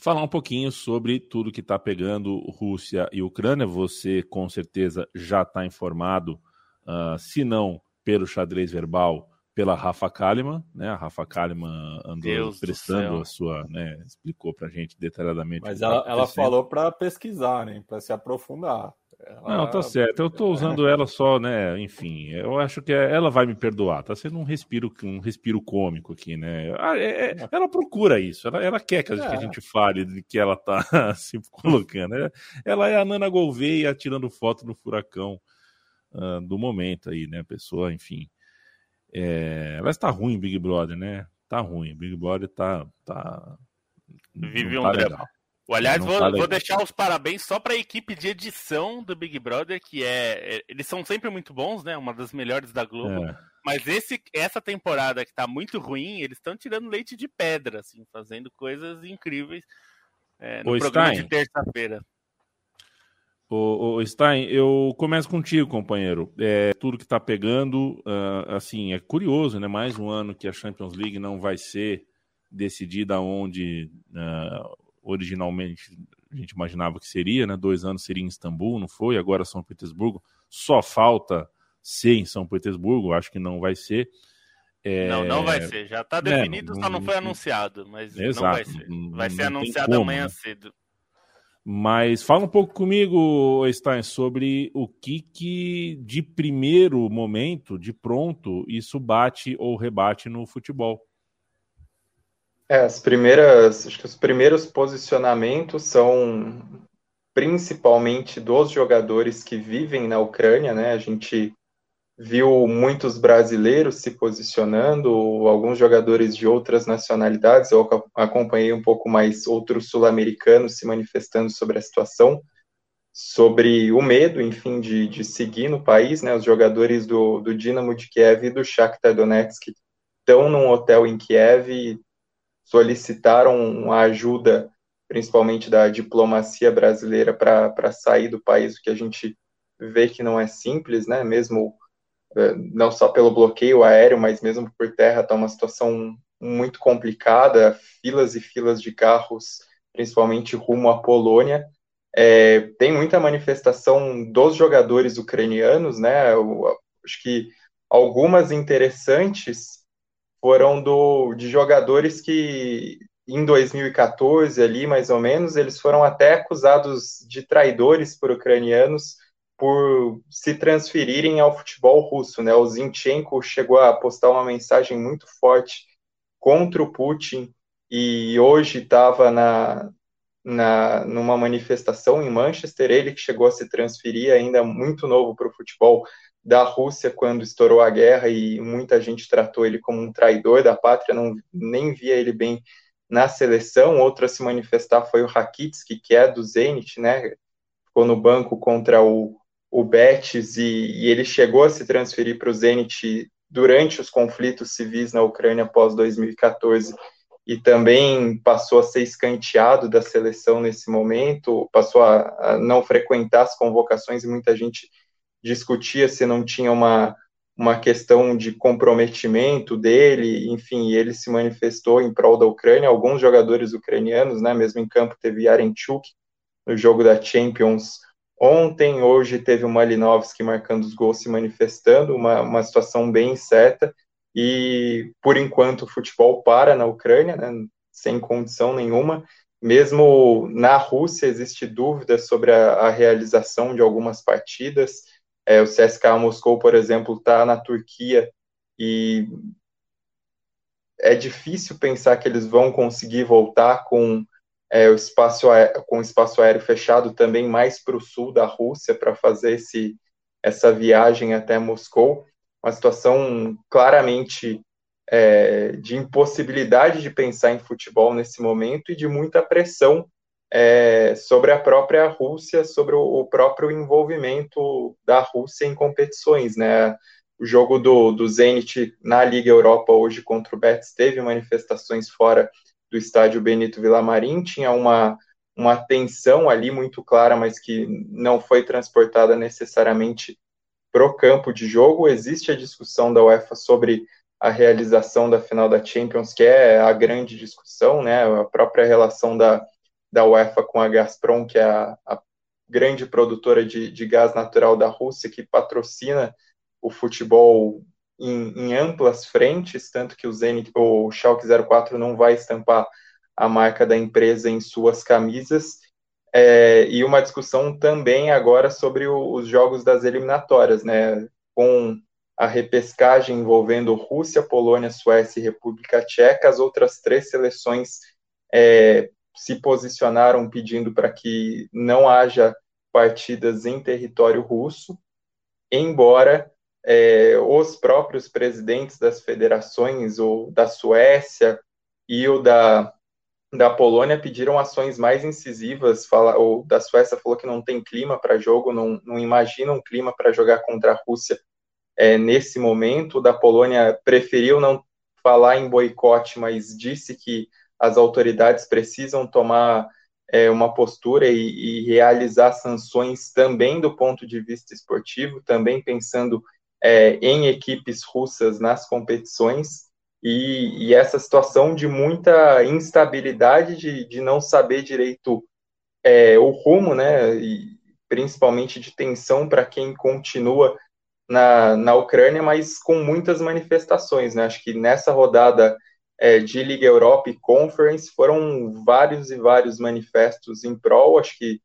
falar um pouquinho sobre tudo que está pegando Rússia e Ucrânia. Você com certeza já está informado, uh, se não pelo xadrez verbal pela Rafa Kalimann, né? A Rafa Kalimann andou Deus prestando a sua, né? Explicou pra gente detalhadamente. Mas ela, tá ela falou para pesquisar, né? Para se aprofundar. Ela... Não, tá certo. Eu tô usando ela só, né? Enfim, eu acho que ela vai me perdoar. Tá sendo um respiro, um respiro cômico aqui, né? Ah, é, é, ela procura isso. Ela, ela quer que a, é. gente fale de que ela tá se colocando. Ela é a Nana Gouveia tirando foto no furacão uh, do momento aí, né? Pessoa, enfim é, mas tá ruim Big Brother, né? Tá ruim. Big Brother tá. tá Vive um tá drama. Aliás, vou, vou, deixar os parabéns só para a equipe de edição do Big Brother, que é, é. Eles são sempre muito bons, né? Uma das melhores da Globo. É. Mas esse, essa temporada que tá muito ruim, eles estão tirando leite de pedra, assim, fazendo coisas incríveis é, no Ô, programa Stein, de terça-feira. O, o, Stein, eu começo contigo, companheiro. É, tudo que está pegando, uh, assim, é curioso, né? Mais um ano que a Champions League não vai ser decidida onde uh, originalmente a gente imaginava que seria, né? Dois anos seria em Istambul, não foi? Agora São Petersburgo. Só falta ser em São Petersburgo, acho que não vai ser. É... Não, não vai ser. Já está é, definido, é, só não foi anunciado, mas exato, não vai ser. Vai ser anunciado amanhã né? cedo. Mas fala um pouco comigo, Stein, sobre o que, que de primeiro momento, de pronto, isso bate ou rebate no futebol. É, as primeiras, acho que os primeiros posicionamentos são principalmente dos jogadores que vivem na Ucrânia, né? A gente viu muitos brasileiros se posicionando, alguns jogadores de outras nacionalidades, eu acompanhei um pouco mais outros sul-americanos se manifestando sobre a situação, sobre o medo, enfim, de, de seguir no país, né, os jogadores do, do Dinamo de Kiev e do Shakhtar Donetsk estão num hotel em Kiev solicitaram ajuda, principalmente da diplomacia brasileira, para sair do país, o que a gente vê que não é simples, né, mesmo é, não só pelo bloqueio aéreo, mas mesmo por terra, está uma situação muito complicada, filas e filas de carros, principalmente rumo à Polônia. É, tem muita manifestação dos jogadores ucranianos, né? Eu, acho que algumas interessantes foram do, de jogadores que em 2014 ali, mais ou menos, eles foram até acusados de traidores por ucranianos por se transferirem ao futebol russo, né? O Zinchenko chegou a postar uma mensagem muito forte contra o Putin e hoje estava na, na numa manifestação em Manchester, ele que chegou a se transferir ainda muito novo para o futebol da Rússia quando estourou a guerra e muita gente tratou ele como um traidor da pátria, não nem via ele bem na seleção. Outro a se manifestar foi o Rakitsky, que é do Zenit, né? Ficou no banco contra o, o Betis e, e ele chegou a se transferir para o Zenit durante os conflitos civis na Ucrânia após 2014 e também passou a ser escanteado da seleção nesse momento, passou a, a não frequentar as convocações e muita gente discutia se não tinha uma, uma questão de comprometimento dele, enfim, ele se manifestou em prol da Ucrânia. Alguns jogadores ucranianos, né, mesmo em campo, teve Yarenchuk no jogo da Champions ontem, hoje teve o Malinovski marcando os gols se manifestando, uma, uma situação bem certa, e por enquanto o futebol para na Ucrânia, né, sem condição nenhuma, mesmo na Rússia existe dúvida sobre a, a realização de algumas partidas, é, o CSKA Moscou, por exemplo, está na Turquia e é difícil pensar que eles vão conseguir voltar com é, o espaço aéreo, com o espaço aéreo fechado também mais para o sul da Rússia para fazer esse, essa viagem até Moscou. Uma situação claramente é, de impossibilidade de pensar em futebol nesse momento e de muita pressão é, sobre a própria Rússia, sobre o, o, próprio envolvimento da Rússia em competições, né? O jogo do, do Zenit na Liga Europa hoje contra o Betis teve manifestações fora do estádio Benito Villamarim, tinha uma, uma tensão ali muito clara, mas que não foi transportada necessariamente para o campo de jogo. Existe a discussão da UEFA sobre a realização da final da Champions, que é a grande discussão, né? A própria relação da, da UEFA com a Gazprom, que é a, a grande produtora de, de, gás natural da Rússia, que patrocina o futebol em, em amplas frentes, tanto que o Zenit, o Schalke 04 não vai estampar a marca da empresa em suas camisas, é, e uma discussão também agora sobre o, os jogos das eliminatórias, né, com a repescagem envolvendo Rússia, Polônia, Suécia e República Tcheca, as outras três seleções é, se posicionaram pedindo para que não haja partidas em território russo, embora é, os próprios presidentes das federações, ou da Suécia e o da, da Polônia, pediram ações mais incisivas. Fala, o da Suécia falou que não tem clima para jogo, não, não imagina um clima para jogar contra a Rússia é, nesse momento. O da Polônia preferiu não falar em boicote, mas disse que as autoridades precisam tomar é, uma postura e, e, realizar sanções também do ponto de vista esportivo, também pensando é, em equipes russas nas competições. E, e, essa situação de muita instabilidade, de, de não saber direito é, o rumo, né, e principalmente de tensão para quem continua na, na Ucrânia, mas com muitas manifestações. Né? Acho que nessa rodada é, de Liga Europa e Conference, foram vários e vários manifestos em prol, acho que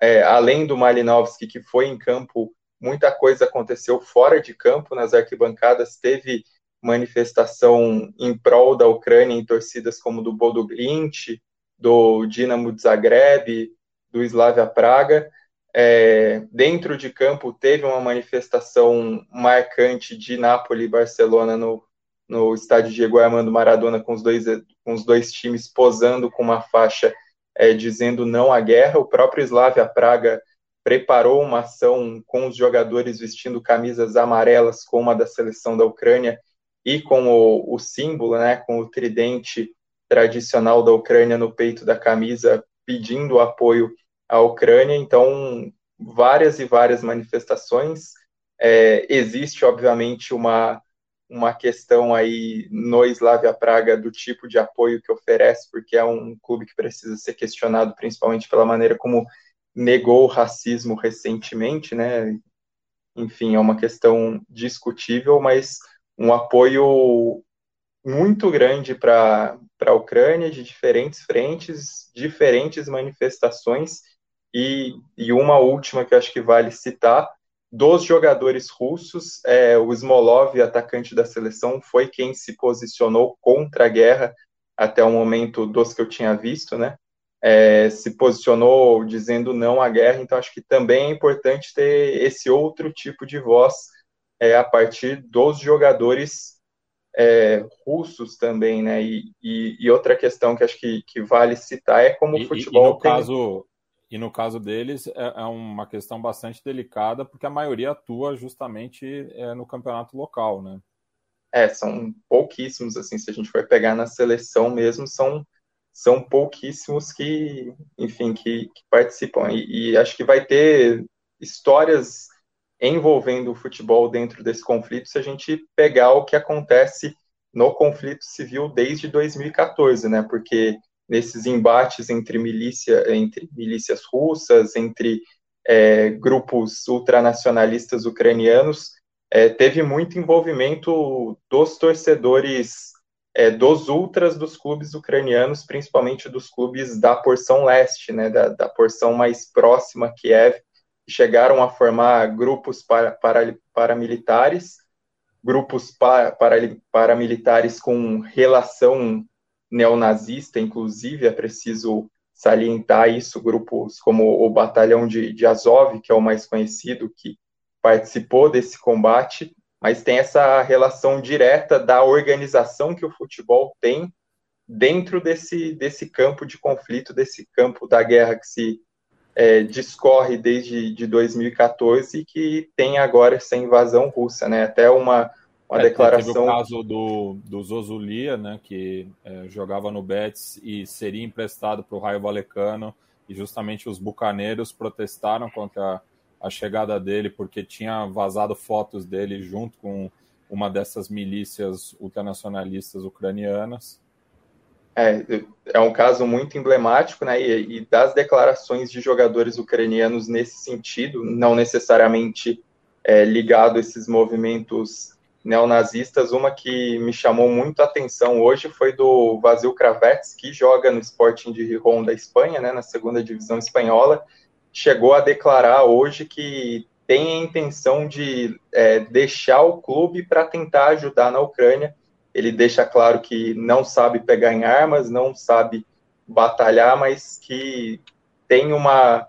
é, além do Malinovski, que foi em campo, muita coisa aconteceu fora de campo, nas arquibancadas teve manifestação em prol da Ucrânia em torcidas como do Bodo Glint, do Dinamo de Zagreb, do Slavia Praga. É, dentro de campo teve uma manifestação marcante de Nápoles e Barcelona no no estádio Diego Armando Maradona com os dois, com os dois times posando com uma faixa é, dizendo não à guerra. O próprio Slavia Praga preparou uma ação com os jogadores vestindo camisas amarelas com uma da seleção da Ucrânia e com o, o símbolo, né, com o tridente tradicional da Ucrânia no peito da camisa, pedindo apoio à Ucrânia. Então, várias e várias manifestações. É, existe, obviamente, uma uma questão aí no Slavia Praga do tipo de apoio que oferece, porque é um clube que precisa ser questionado principalmente pela maneira como negou o racismo recentemente, né? Enfim, é uma questão discutível, mas um apoio muito grande para a Ucrânia, de diferentes frentes, diferentes manifestações, e, e uma última que eu acho que vale citar, dos jogadores russos, é, o Smolov, atacante da seleção, foi quem se posicionou contra a guerra até o momento dos que eu tinha visto, né? É, se posicionou dizendo não à guerra, então acho que também é importante ter esse outro tipo de voz é, a partir dos jogadores é, russos também, né? E, e, e, outra questão que acho que, que vale citar é como e, o futebol e no tem... caso e no caso deles é, é, uma questão bastante delicada porque a maioria atua justamente é, no campeonato local, né? É, são pouquíssimos assim. Se a gente for pegar na seleção mesmo, são são pouquíssimos que, enfim, que, que participam. E, e acho que vai ter histórias envolvendo o futebol dentro desse conflito se a gente pegar o que acontece no conflito civil desde 2014, né? Porque nesses embates entre milícia, entre milícias russas, entre é, grupos ultranacionalistas ucranianos, é, teve muito envolvimento dos torcedores é, dos ultras dos clubes ucranianos, principalmente dos clubes da porção leste, né, da, da porção mais próxima a Kiev, chegaram a formar grupos para, para, paramilitares, grupos para, para, paramilitares com relação neonazista, inclusive, é preciso salientar isso, grupos como o Batalhão de, de Azov, que é o mais conhecido, que participou desse combate, mas tem essa relação direta da organização que o futebol tem dentro desse, desse campo de conflito, desse campo da guerra que se é, discorre desde de 2014 e que tem agora essa invasão russa, né? Até uma, uma é, declaração. Teve o caso do, do Zozulia, né? Que é, jogava no Betis e seria emprestado para o Raio Valecano e justamente os bucaneiros protestaram contra a chegada dele porque tinha vazado fotos dele junto com uma dessas milícias ultranacionalistas ucranianas. É, é um caso muito emblemático, né? E, e, das declarações de jogadores ucranianos nesse sentido, não necessariamente é, ligado a esses movimentos neonazistas, uma que me chamou muito a atenção hoje foi do Vasil Kravets, que joga no Sporting de Rijon da Espanha, né, na segunda divisão espanhola, chegou a declarar hoje que tem a intenção de é, deixar o clube para tentar ajudar na Ucrânia, ele deixa claro que não sabe pegar em armas, não sabe batalhar, mas que tem uma,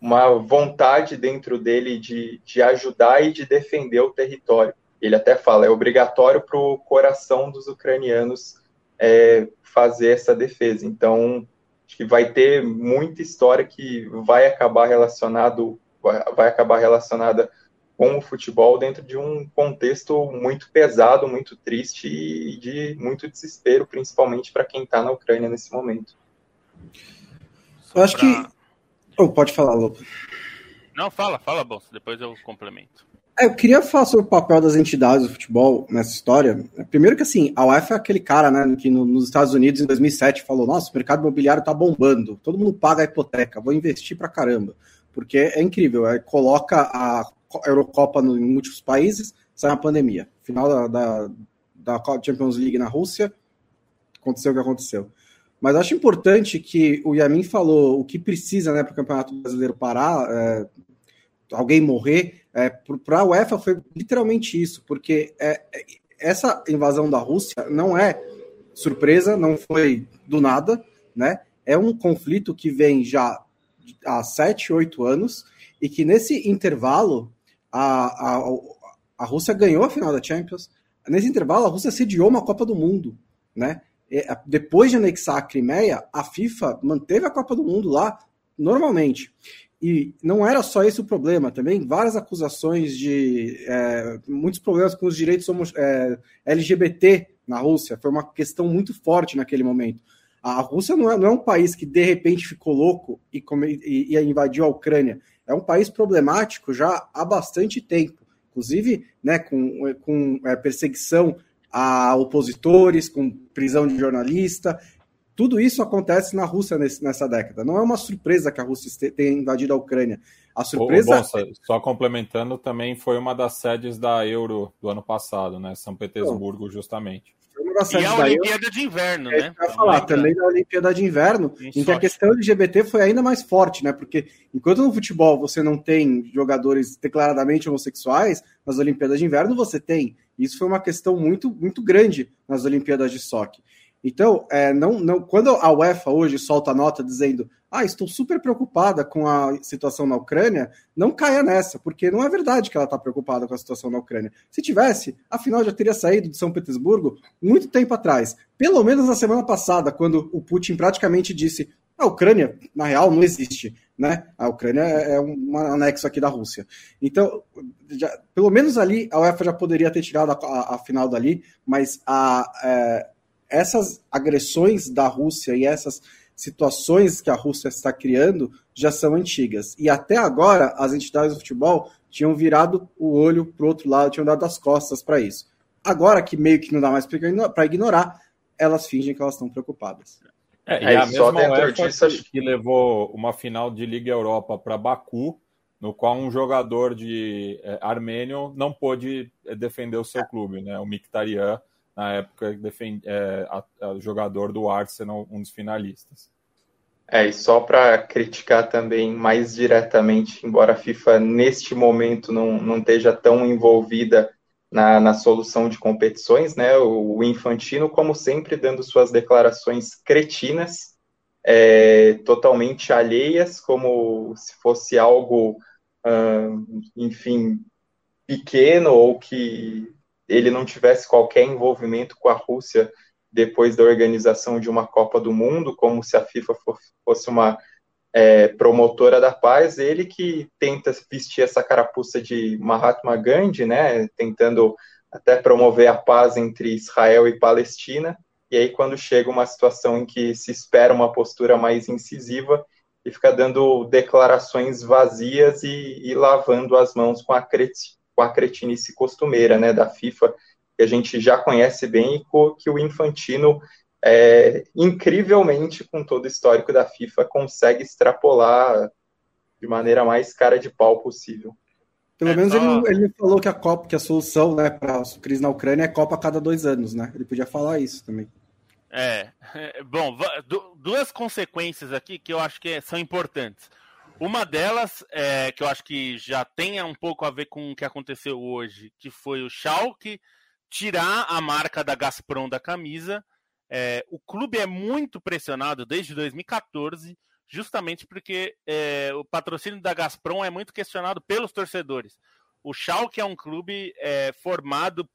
uma vontade dentro dele de, de ajudar e de defender o território. Ele até fala, é obrigatório para o coração dos ucranianos é, fazer essa defesa. Então, acho que vai ter muita história que vai acabar relacionado, vai, acabar relacionada com o futebol dentro de um contexto muito pesado, muito triste e de muito desespero, principalmente para quem está na Ucrânia nesse momento. Eu acho que. Oh, pode falar, Lopo. Não, fala, fala, bom, depois eu complemento. É, eu queria falar sobre o papel das entidades do futebol nessa história. Primeiro que assim, a UEFA é aquele cara, né, que no, nos Estados Unidos em 2007 falou: "Nossa, o mercado imobiliário tá bombando. Todo mundo paga a hipoteca, vou investir pra caramba". Porque é incrível, é, coloca a Eurocopa no, em múltiplos países, sai uma pandemia. Final da, da, da Champions League na Rússia, aconteceu o que aconteceu. Mas acho importante que o Yamin falou o que precisa né, para o Campeonato Brasileiro parar, é, alguém morrer. É, para a UEFA foi literalmente isso, porque é, é, essa invasão da Rússia não é surpresa, não foi do nada, né? É um conflito que vem já há sete, oito anos e que nesse intervalo a, a, a Rússia ganhou a final da Champions. Nesse intervalo, a Rússia sediou uma Copa do Mundo, né? E, depois de anexar a Crimeia, a FIFA manteve a Copa do Mundo lá normalmente. E não era só esse o problema, também várias acusações de é, muitos problemas com os direitos é, LGBT na Rússia. Foi uma questão muito forte naquele momento. A Rússia não é, não é um país que de repente ficou louco e, e, e invadiu a Ucrânia é um país problemático já há bastante tempo, inclusive né, com, com é, perseguição a opositores, com prisão de jornalista. Tudo isso acontece na Rússia nesse, nessa década. Não é uma surpresa que a Rússia tenha invadido a Ucrânia. A surpresa. Bom, só complementando, também foi uma das sedes da Euro do ano passado, né? São Petersburgo, justamente. e a Olimpíada de Inverno, é, né? Eu falar, também da Olimpíada de Inverno, em, em que a questão LGBT foi ainda mais forte, né? Porque enquanto no futebol você não tem jogadores declaradamente homossexuais, nas Olimpíadas de Inverno você tem. Isso foi uma questão muito, muito grande nas Olimpíadas de Soque. Então, é, não, não, quando a UEFA hoje solta a nota dizendo ah, estou super preocupada com a situação na Ucrânia, não caia nessa, porque não é verdade que ela está preocupada com a situação na Ucrânia. Se tivesse, afinal já teria saído de São Petersburgo muito tempo atrás. Pelo menos na semana passada, quando o Putin praticamente disse a Ucrânia, na real, não existe. Né? A Ucrânia é um anexo aqui da Rússia. Então, já, pelo menos ali, a UEFA já poderia ter tirado a, a, a final dali, mas a, é, essas agressões da Rússia e essas situações que a Rússia está criando já são antigas. E até agora, as entidades do futebol tinham virado o olho para o outro lado, tinham dado as costas para isso. Agora que meio que não dá mais para ignorar, elas fingem que elas estão preocupadas. É, e é, a mesma UEFA disso, que, que levou uma final de Liga Europa para Baku, no qual um jogador de é, armênio não pôde é, defender o seu clube, né? O Mkhitaryan na época, defend, é, a, a jogador do Arsenal, um dos finalistas. É, e só para criticar também mais diretamente, embora a FIFA neste momento não, não esteja tão envolvida na, na solução de competições, né? O, o Infantino, como sempre, dando suas declarações cretinas, é, totalmente alheias, como se fosse algo, hum, enfim, pequeno ou que ele não tivesse qualquer envolvimento com a Rússia depois da organização de uma Copa do Mundo, como se a FIFA fosse uma é, promotora da paz, ele que tenta vestir essa carapuça de Mahatma Gandhi, né, tentando até promover a paz entre Israel e Palestina, e aí quando chega uma situação em que se espera uma postura mais incisiva, e fica dando declarações vazias e, e lavando as mãos com a, com a cretinice costumeira né, da FIFA, que a gente já conhece bem e que o Infantino, é, incrivelmente, com todo o histórico da FIFA, consegue extrapolar de maneira mais cara de pau possível. Pelo é menos só... ele, ele falou que a Copa, que a solução né, para a crise na Ucrânia é Copa a cada dois anos, né? Ele podia falar isso também. É, bom, duas consequências aqui que eu acho que são importantes. Uma delas, é, que eu acho que já tem um pouco a ver com o que aconteceu hoje, que foi o Schalke tirar a marca da Gazprom da camisa. É, o clube é muito pressionado desde 2014, justamente porque é, o patrocínio da Gazprom é muito questionado pelos torcedores. O Schalke é um clube é, formado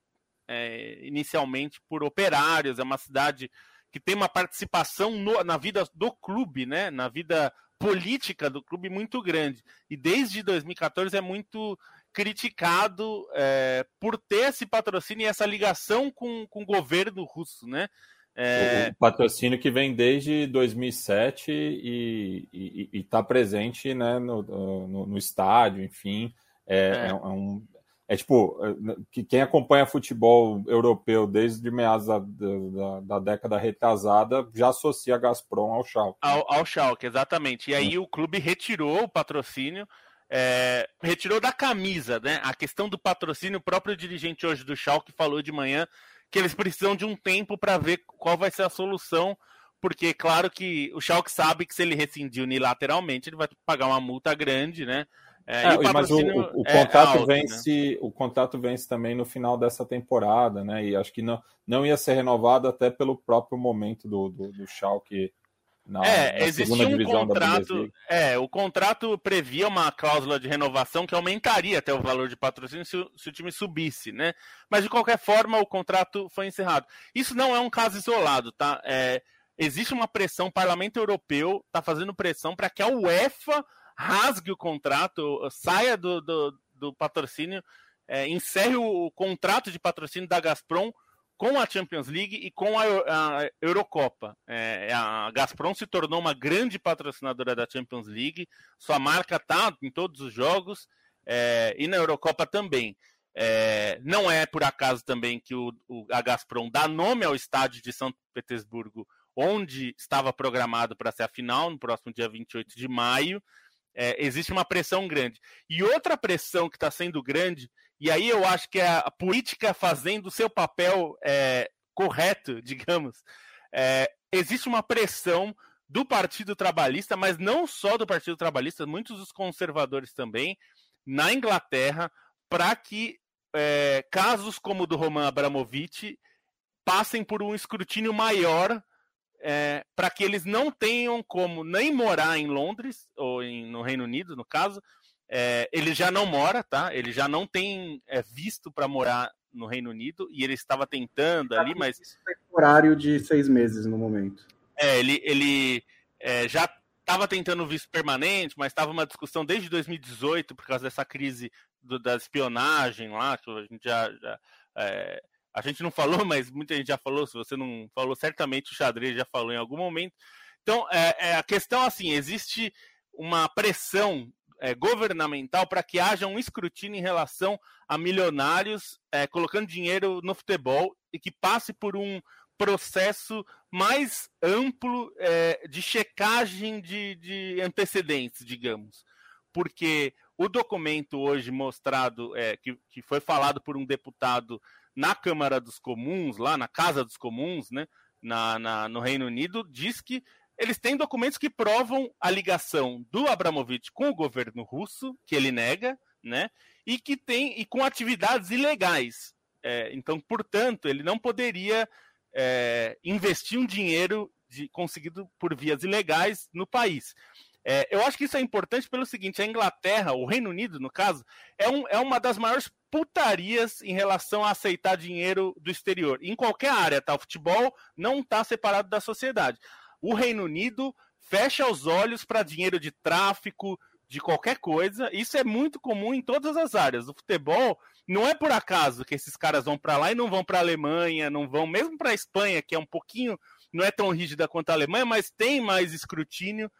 é, inicialmente por operários, é uma cidade que tem uma participação no, na vida do clube, né? na vida política do clube muito grande. E desde 2014 é muito criticado é, por ter esse patrocínio e essa ligação com, com o governo russo, né? É... O patrocínio que vem desde 2007 e está presente né, no, no, no, estádio, enfim. É, é. é um, é tipo, é, que quem acompanha futebol europeu desde meados da, da, da, década retrasada já associa a Gazprom ao Schalke. Ao, ao Schalke, exatamente. E aí o clube retirou o patrocínio, é, retirou da camisa, né? A questão do patrocínio, o próprio dirigente hoje do Schalke falou de manhã que eles precisam de um tempo para ver qual vai ser a solução, porque claro que o Schalke sabe que se ele rescindir unilateralmente, ele vai pagar uma multa grande, né? É, é, o mas o, o, o é contrato alto, vence, né? o contrato vence também no final dessa temporada, né? E acho que não, não ia ser renovado até pelo próprio momento do, do, do Schalke na, é, na segunda divisão um contrato, É, o contrato previa uma cláusula de renovação que aumentaria até o valor de patrocínio se, se, o time subisse, né? Mas de qualquer forma o contrato foi encerrado. Isso não é um caso isolado, tá? É, existe uma pressão, o Parlamento Europeu está fazendo pressão para que a UEFA rasgue o contrato, saia do, do, do patrocínio, é, encerre o, contrato de patrocínio da Gazprom com a Champions League e com a, a Eurocopa. É, a Gazprom se tornou uma grande patrocinadora da Champions League, sua marca está em todos os jogos é, e na Eurocopa também. É, não é por acaso também que o, o, a Gazprom dá nome ao estádio de São Petersburgo, onde estava programado para ser a final, no próximo dia 28 de maio é, existe uma pressão grande. E outra pressão que está sendo grande, e aí eu acho que é a política fazendo o seu papel é, correto, digamos, é, existe uma pressão do Partido Trabalhista, mas não só do Partido Trabalhista, muitos dos conservadores também, na Inglaterra, para que é, casos como o do Roman Abramovich passem por um escrutínio maior é, para que eles não tenham como nem morar em Londres, ou em, no Reino Unido, no caso. É, ele já não mora, tá? Ele já não tem é, visto para morar no Reino Unido e ele estava tentando ali, mas. Horário de seis meses no momento. É, ele, ele é, já estava tentando visto permanente, mas estava uma discussão desde 2018 por causa dessa crise do, da espionagem lá, que a gente já. já é, a gente não falou, mas muita gente já falou. Se você não falou, certamente o xadrez já falou em algum momento. Então, é, é a questão assim: existe uma pressão é, governamental para que haja um escrutínio em relação a milionários é, colocando dinheiro no futebol e que passe por um processo mais amplo é, de checagem de, de, antecedentes, digamos. Porque o documento hoje mostrado, é, que, que foi falado por um deputado na Câmara dos Comuns, lá na Casa dos Comuns, né, na, na, no Reino Unido, diz que eles têm documentos que provam a ligação do Abramovich com o governo russo, que ele nega, né? E que tem e com atividades ilegais. É, então, portanto, ele não poderia é, investir um dinheiro de, conseguido por vias ilegais no país. É, eu acho que isso é importante pelo seguinte: a Inglaterra, o Reino Unido, no caso, é, um, é uma das maiores putarias em relação a aceitar dinheiro do exterior. Em qualquer área, tá? O futebol não está separado da sociedade o Reino Unido fecha os olhos para dinheiro de tráfico, de qualquer coisa. Isso é muito comum em todas as áreas. O futebol não é por acaso que esses caras vão para lá e não vão para a Alemanha, não vão mesmo para a Espanha, que é um pouquinho, não é tão rígida quanto a Alemanha, mas tem mais escrutínio.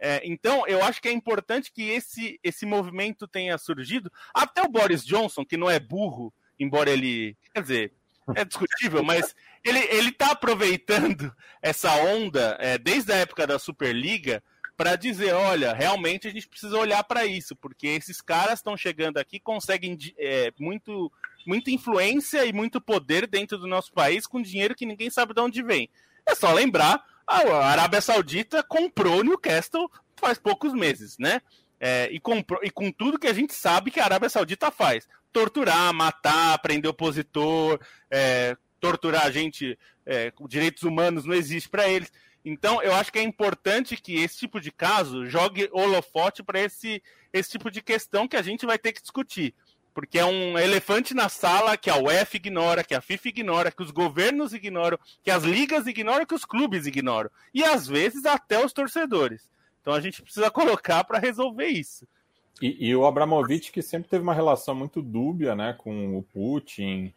É, então, eu acho que é importante que esse, esse movimento tenha surgido. Até o Boris Johnson, que não é burro, embora ele. Quer dizer, é discutível, mas ele, ele tá aproveitando essa onda é, desde a época da Superliga para dizer, olha, realmente a gente precisa olhar para isso, porque esses caras estão chegando aqui, conseguem é, muito, muita influência e muito poder dentro do nosso país com dinheiro que ninguém sabe de onde vem. É só lembrar, a Arábia Saudita comprou Newcastle faz poucos meses, né? É, e, comprou, e com tudo que a gente sabe que a Arábia Saudita faz. Torturar, matar, prender opositor, é, torturar a gente, é, direitos humanos não existe para eles. Então, eu acho que é importante que esse tipo de caso jogue holofote para esse, esse tipo de questão que a gente vai ter que discutir. Porque é um elefante na sala que a UEFA ignora, que a FIFA ignora, que os governos ignoram, que as ligas ignoram, que os clubes ignoram. E às vezes até os torcedores. Então a gente precisa colocar para resolver isso. E, e, o Abramovich, que sempre teve uma relação muito dúbia né, com o Putin,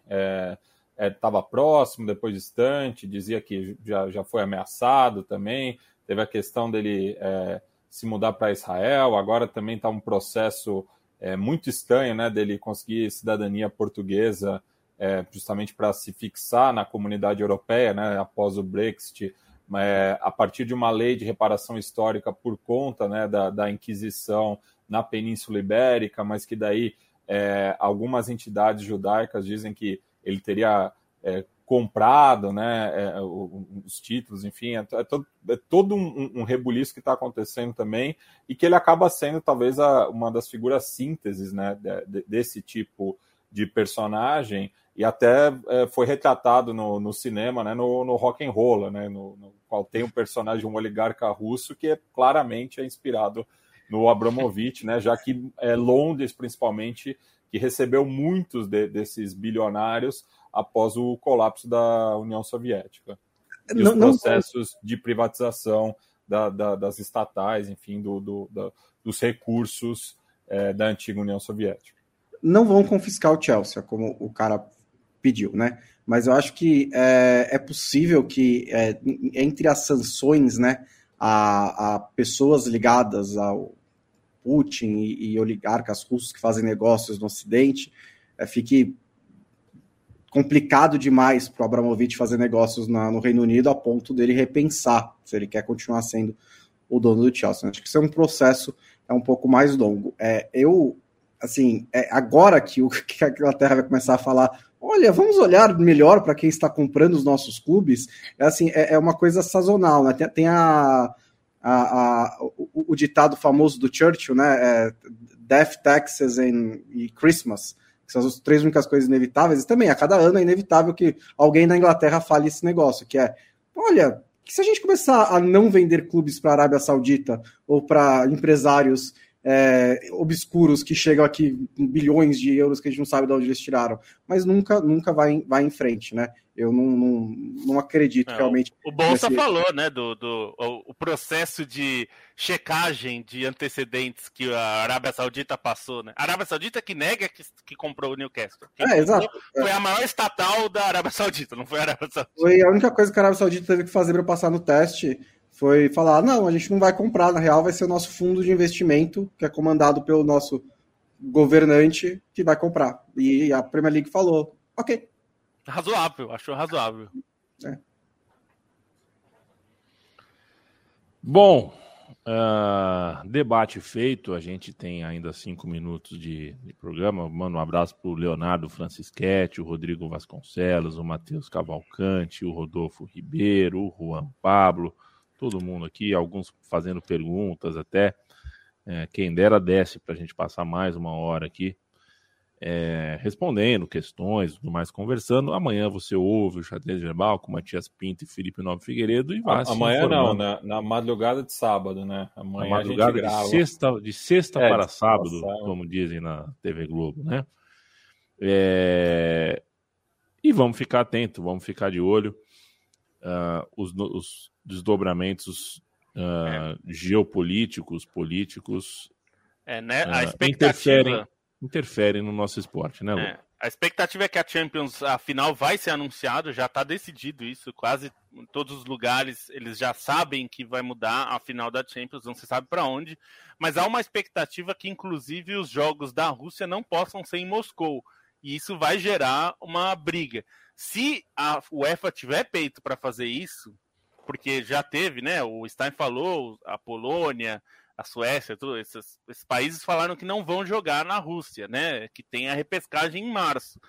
estava é, é, próximo, depois distante, dizia que já, já foi ameaçado também. Teve a questão dele é, se mudar para Israel, agora também está um processo é, muito estranho né, dele conseguir cidadania portuguesa, é, justamente para se fixar na comunidade europeia né, após o Brexit. É, a partir de uma lei de reparação histórica por conta né, da, da Inquisição na Península Ibérica, mas que daí é, algumas entidades judaicas dizem que ele teria é, comprado né, é, os títulos, enfim, é, é todo, é todo um, um rebuliço que está acontecendo também e que ele acaba sendo talvez a, uma das figuras sínteses né, de, desse tipo de personagem e até é, foi retratado no, no, cinema, né, no, no rock and roll, né, no, no, qual tem um personagem, um oligarca russo que é claramente é inspirado no Abramovich, né, já que é Londres principalmente que recebeu muitos de, desses bilionários após o colapso da União Soviética e não, os processos não... de privatização da, da, das estatais, enfim, do, do, da, dos recursos é, da antiga União Soviética. Não vão confiscar o Chelsea, como o cara pediu, né? Mas eu acho que é, é possível que é, entre as sanções, né, a, a pessoas ligadas ao Putin e, e, oligarcas russos que fazem negócios no Ocidente, é, fique complicado demais para o Abramovich fazer negócios na, no Reino Unido a ponto dele repensar se ele quer continuar sendo o dono do Chelsea. Acho que isso é um processo é um pouco mais longo. É, eu, assim, é agora que, o, que a Inglaterra vai começar a falar olha, vamos olhar melhor para quem está comprando os nossos clubes. É assim, é, é uma coisa sazonal, né? Tem, tem a, a, a o, o, ditado famoso do Churchill, né? É, Death, Taxes and, e Christmas, que são as três únicas coisas inevitáveis. E também, a cada ano é inevitável que alguém na Inglaterra fale esse negócio, que é, olha, se a gente começar a não vender clubes para a Arábia Saudita ou para empresários é, obscuros que chegam aqui bilhões de euros que a gente não sabe de onde eles tiraram, mas nunca, nunca vai, vai em frente, né? Eu não, não, não acredito é, realmente. O, Bolsa nesse... falou, né, do, do o, processo de checagem de antecedentes que a Arábia Saudita passou, né? A Arábia Saudita que nega que, que comprou o Newcastle. É, exato. Foi a maior estatal da Arábia Saudita, não foi a Arábia Saudita. Foi a única coisa que a Arábia Saudita teve que fazer para passar no teste foi falar: não, a gente não vai comprar, na real vai ser o nosso fundo de investimento, que é comandado pelo nosso governante, que vai comprar. E a Premier League falou: ok. Razoável, achou razoável. É. Bom, uh, debate feito, a gente tem ainda cinco minutos de, de programa. Mando um abraço para o Leonardo Francischetti, o Rodrigo Vasconcelos, o Matheus Cavalcante, o Rodolfo Ribeiro, o Juan Pablo, todo mundo aqui, alguns fazendo perguntas até. É, quem dera desce para a gente passar mais uma hora aqui é, respondendo questões, tudo mais conversando. Amanhã você ouve o xadrez verbal com Matias Pinto e Felipe Nobre Figueiredo e vai Amanhã não, na, na, madrugada de sábado, né? Amanhã na madrugada de sexta, de sexta é, para sábado, como dizem na TV Globo, né? É... E vamos ficar atento, vamos ficar de olho. Uh, os, os, desdobramentos uh, é. geopolíticos, políticos, é, né? a uh, expectativa... interferem, interferem no nosso esporte, né, Lu? É. A expectativa é que a Champions, a final vai ser anunciado, já está decidido isso, quase em todos os lugares eles já sabem que vai mudar a final da Champions, não se sabe para onde, mas há uma expectativa que inclusive os jogos da Rússia não possam ser em Moscou, e isso vai gerar uma briga. Se a UEFA tiver peito para fazer isso, porque já teve, né? O Stein falou, a Polônia, a Suécia, tudo, esses, esses, países falaram que não vão jogar na Rússia, né? Que tem a repescagem em março.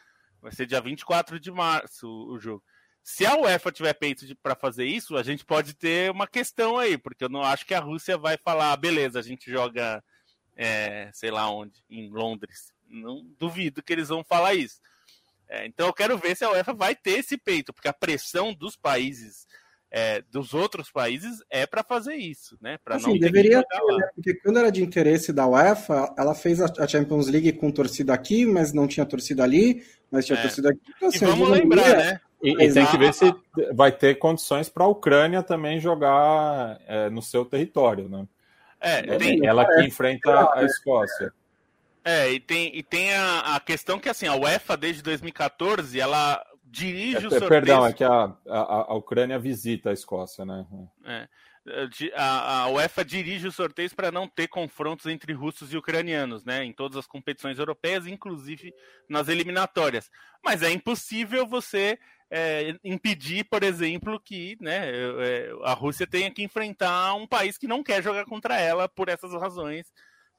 Vai ser dia 24 de março o, jogo. Se a UEFA tiver peito para fazer isso, a gente pode ter uma questão aí, porque eu não acho que a Rússia vai falar, ah, beleza, a gente joga, é, sei lá onde, em Londres. Não duvido que eles vão falar isso. É, então eu quero ver se a UEFA vai ter esse peito, porque a pressão dos países é, dos outros países é para fazer isso, né? Para assim, não deveria ter, né? porque quando era de interesse da UEFA, ela fez a Champions League com torcida aqui, mas não tinha torcida ali, mas tinha é. torcida aqui. Então, assim, e vamos lembrar, né? E, e, tem que ver se vai ter condições para a Ucrânia também jogar é, no seu território, né? É, tem, ela que enfrenta a Escócia. É, e tem, e tem a, a questão que assim, a UEFA desde 2014, ela dirige é, o sorteio. Perdão, é que a, a, a, Ucrânia visita a Escócia, né? É. A, a UEFA dirige os sorteios para não ter confrontos entre russos e ucranianos, né? Em todas as competições europeias, inclusive nas eliminatórias. Mas é impossível você é, impedir, por exemplo, que né, é, a Rússia tenha que enfrentar um país que não quer jogar contra ela por essas razões.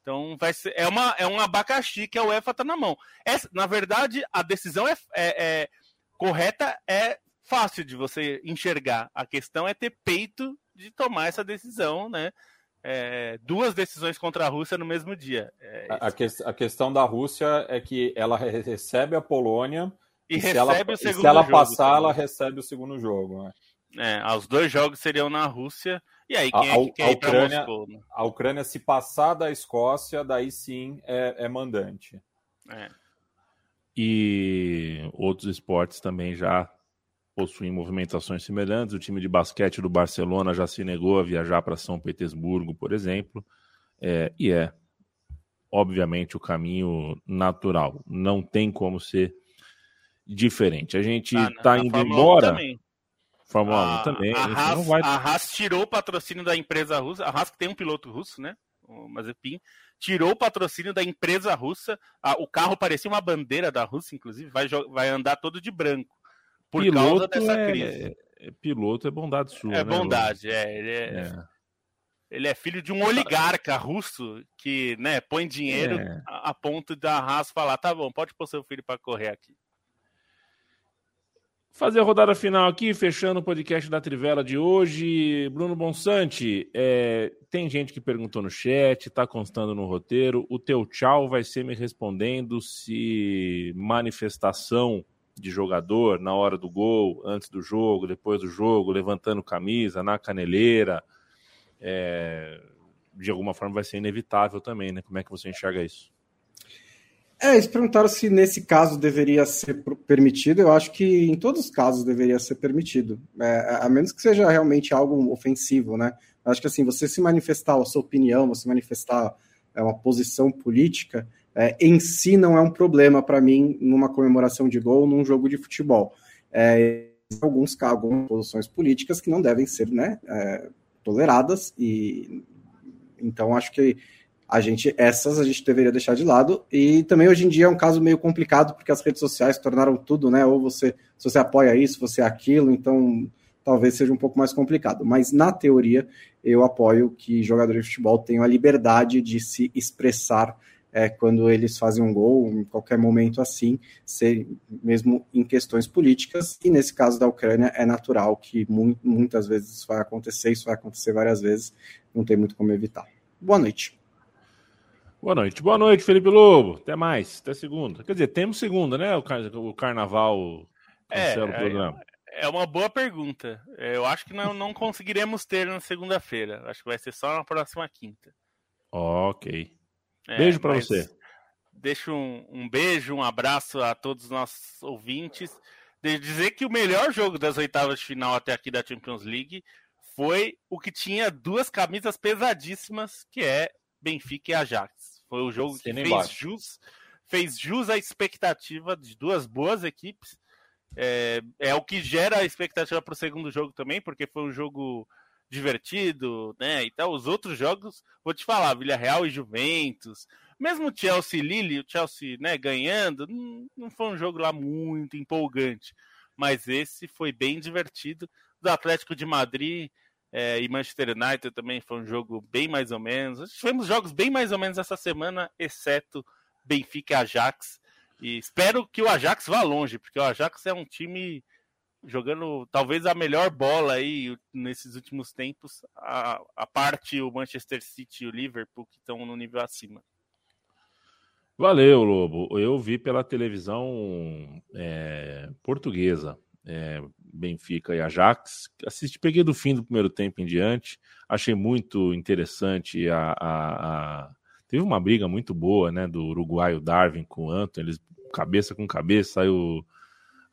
Então vai ser, é, uma, é um abacaxi que a UEFA está na mão. Essa, na verdade, a decisão é, é, é correta é fácil de você enxergar. A questão é ter peito de tomar essa decisão, né? É, duas decisões contra a Rússia no mesmo dia. É, a, que, a, questão da Rússia é que ela recebe a Polônia e, e recebe ela, o segundo e se ela passar, também. ela recebe o segundo jogo. Né? É, os dois jogos seriam na Rússia. E aí, quem a, é que quer a Ucrânia, Moscou, né? A Ucrânia, se passar da Escócia, daí sim é, é mandante. É e outros esportes também já possuem movimentações semelhantes. O time de basquete do Barcelona já se negou a viajar para São Petersburgo, por exemplo, é, e é, obviamente, o caminho natural. Não tem como ser diferente. A gente está ah, indo embora. Também. Fórmula 1 também. A Haas, vai... a Haas tirou o patrocínio da empresa russa. A Haas que tem um piloto russo, né? O Mazepin tirou o patrocínio da empresa russa. o carro parecia uma bandeira da Rússia, inclusive, vai, vai andar todo de branco. Por piloto causa dessa é, crise. É, piloto é bondade sua. É né, bondade, é ele, é, é. ele é. filho de um oligarca russo que né, põe dinheiro é. a, a, ponto da Haas falar: tá bom, pode pôr seu filho para correr aqui. Fazer a rodada final aqui, fechando o podcast da Trivela de hoje. Bruno Bonsante, é, tem gente que perguntou no chat, está constando no roteiro. O teu tchau vai ser me respondendo se manifestação de jogador na hora do gol, antes do jogo, depois do jogo, levantando camisa, na caneleira, é, de alguma forma vai ser inevitável também, né? Como é que você enxerga isso? É, eles perguntaram se nesse caso deveria ser permitido. Eu acho que em todos os casos deveria ser permitido, é, a menos que seja realmente algo ofensivo, né? Eu acho que assim, você se manifestar a sua opinião, você manifestar é, uma posição política, é, em si não é um problema para mim numa comemoração de gol, num jogo de futebol. É, alguns algumas posições políticas que não devem ser né, é, toleradas e então acho que a gente essas a gente deveria deixar de lado e também hoje em dia é um caso meio complicado porque as redes sociais tornaram tudo, né? Ou você se você apoia isso, você é aquilo, então talvez seja um pouco mais complicado. Mas na teoria eu apoio que jogadores de futebol tenham a liberdade de se expressar é, quando eles fazem um gol, em qualquer momento assim, ser, mesmo em questões políticas, e nesse caso da Ucrânia é natural que mu muitas vezes isso vai acontecer, isso vai acontecer várias vezes, não tem muito como evitar. Boa noite. Boa noite. Boa noite, Felipe Lobo. Até mais. Até segunda. Quer dizer, temos segunda, né? O, car o carnaval cancela é, o programa. É, é uma boa pergunta. É, eu acho que não, não conseguiremos ter na segunda-feira. Acho que vai ser só na próxima quinta. Ok. É, beijo para você. Deixo um, um, beijo, um abraço a todos os nossos ouvintes. De dizer que o melhor jogo das oitavas de final até aqui da Champions League foi o que tinha duas camisas pesadíssimas, que é Benfica e Ajax. Foi o jogo que fez jus, fez jus à expectativa de duas boas equipes. É, é o que gera a expectativa para o segundo jogo também, porque foi um jogo divertido, né? Então, os outros jogos, vou te falar, Villarreal e Juventus, mesmo o Chelsea e Lille, o Chelsea né, ganhando, não, não foi um jogo lá muito empolgante, mas esse foi bem divertido. Do Atlético de Madrid é, e Manchester United também foi um jogo bem mais ou menos. Tivemos jogos bem mais ou menos essa semana, exceto Benfica e Ajax. E espero que o Ajax vá longe, porque o Ajax é um time jogando talvez a melhor bola aí nesses últimos tempos, a, a parte o Manchester City e o Liverpool que estão no nível acima. Valeu, Lobo. Eu vi pela televisão é, portuguesa é, Benfica e Ajax. Assisti, peguei do fim do primeiro tempo em diante. Achei muito interessante a, a, a... Teve uma briga muito boa, né, do uruguaio Darwin com o Anthony, eles cabeça com cabeça, aí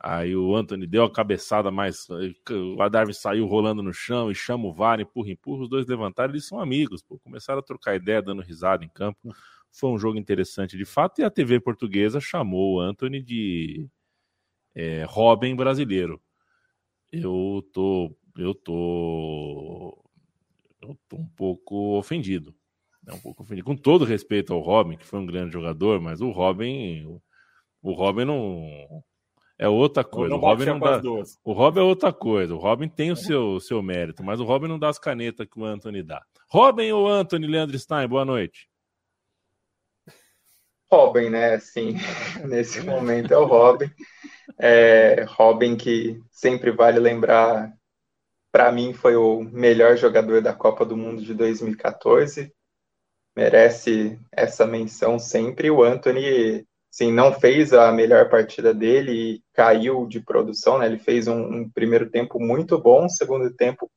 Aí o Anthony deu a cabeçada mais. O Darwin saiu rolando no chão e chama o VAR, empurra, empurra. Os dois levantaram, eles são amigos, pô. Começaram a trocar ideia, dando risada em campo. Foi um jogo interessante de fato. E a TV portuguesa chamou o Anthony de é, Robin brasileiro. Eu tô, eu tô, eu tô um pouco ofendido, é um pouco ofendido. Com todo respeito ao Robin, que foi um grande jogador, mas o Robin, o Robin não é outra coisa. O Robin, não dá... o Robin é outra coisa. O Robin tem o seu, seu mérito, mas o Robin não dá as canetas que o Anthony dá. Robin ou Anthony Leandro Stein, boa noite. Robin, né? Assim, nesse momento é o Robin. É, Robin que sempre vale lembrar, para mim foi o melhor jogador da Copa do Mundo de 2014. Merece essa menção sempre. O Anthony, sim, não fez a melhor partida dele e caiu de produção, né? Ele fez um, um primeiro tempo muito bom, segundo tempo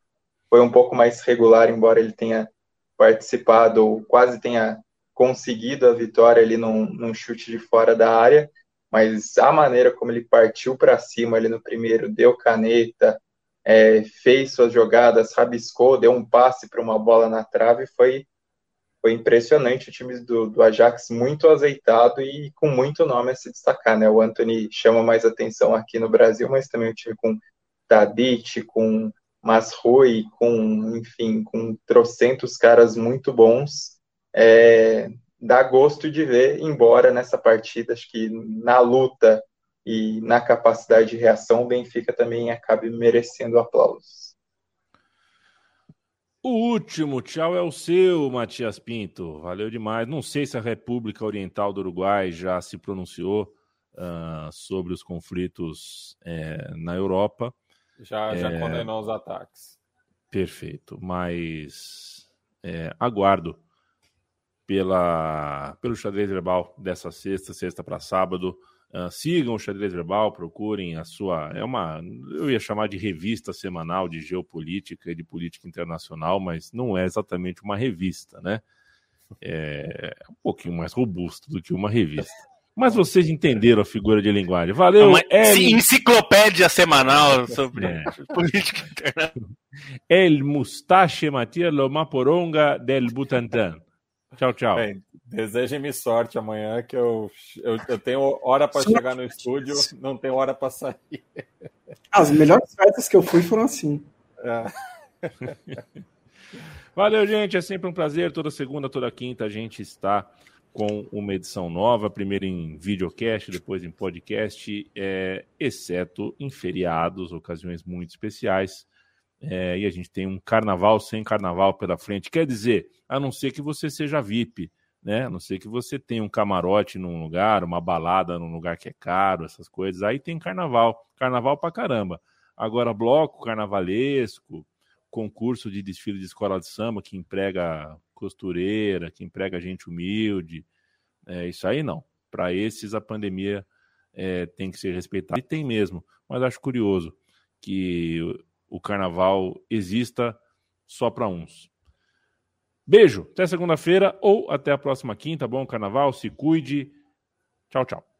foi um pouco mais regular, embora ele tenha participado ou quase tenha conseguido a vitória ali num, num chute de fora da área, mas a maneira como ele partiu para cima ali no primeiro, deu caneta, é, fez suas jogadas, rabiscou, deu um passe para uma bola na trave, foi, foi impressionante. O time do, do Ajax muito azeitado e com muito nome a se destacar. Né? O Anthony chama mais atenção aqui no Brasil, mas também o time com Tadic, com Masrui, com, enfim, com trocentos caras muito bons é, dá gosto de ver, embora nessa partida, acho que na luta e na capacidade de reação, o Benfica também acabe merecendo aplausos. O último tchau é o seu, Matias Pinto. Valeu demais. Não sei se a República Oriental do Uruguai já se pronunciou. uh, sobre os conflitos é, na Europa. Já, já é, condenou os ataques. Perfeito, mas é, aguardo pela, pelo xadrez verbal dessa sexta, sexta para sábado. Uh, sigam o xadrez verbal, procurem a sua. É uma. Eu ia chamar de revista semanal de geopolítica e de política internacional, mas não é exatamente uma revista, né? É um pouquinho mais robusto do que uma revista. Mas vocês entenderam a figura de linguagem. Valeu, Uma enciclopédia semanal sobre é. política internacional. El Mustache Matia Lomaporonga del Butantan. Tchau, tchau. Bem, desejem-me sorte amanhã, que eu, eu, eu tenho hora para chegar no estúdio, não tenho hora para sair. As melhores festas que eu fui foram assim. É. Valeu, gente. É sempre um prazer. Toda segunda, toda quinta a gente está com uma edição nova, primeiro em videocast, depois em podcast, é, exceto em feriados, ocasiões muito especiais. É, e a gente tem um carnaval sem carnaval pela frente. Quer dizer, a não ser que você seja VIP, né? A não ser que você tenha um camarote num lugar, uma balada num lugar que é caro, essas coisas. Aí tem carnaval, carnaval pra caramba. Agora, bloco carnavalesco, concurso de desfile de escola de samba que emprega costureira, que emprega gente humilde. É, isso aí não. Para esses, a pandemia é, tem que ser respeitada. E tem mesmo. Mas acho curioso que o carnaval exista só para uns. Beijo, até segunda-feira ou até a próxima quinta. Bom carnaval, se cuide. Tchau, tchau.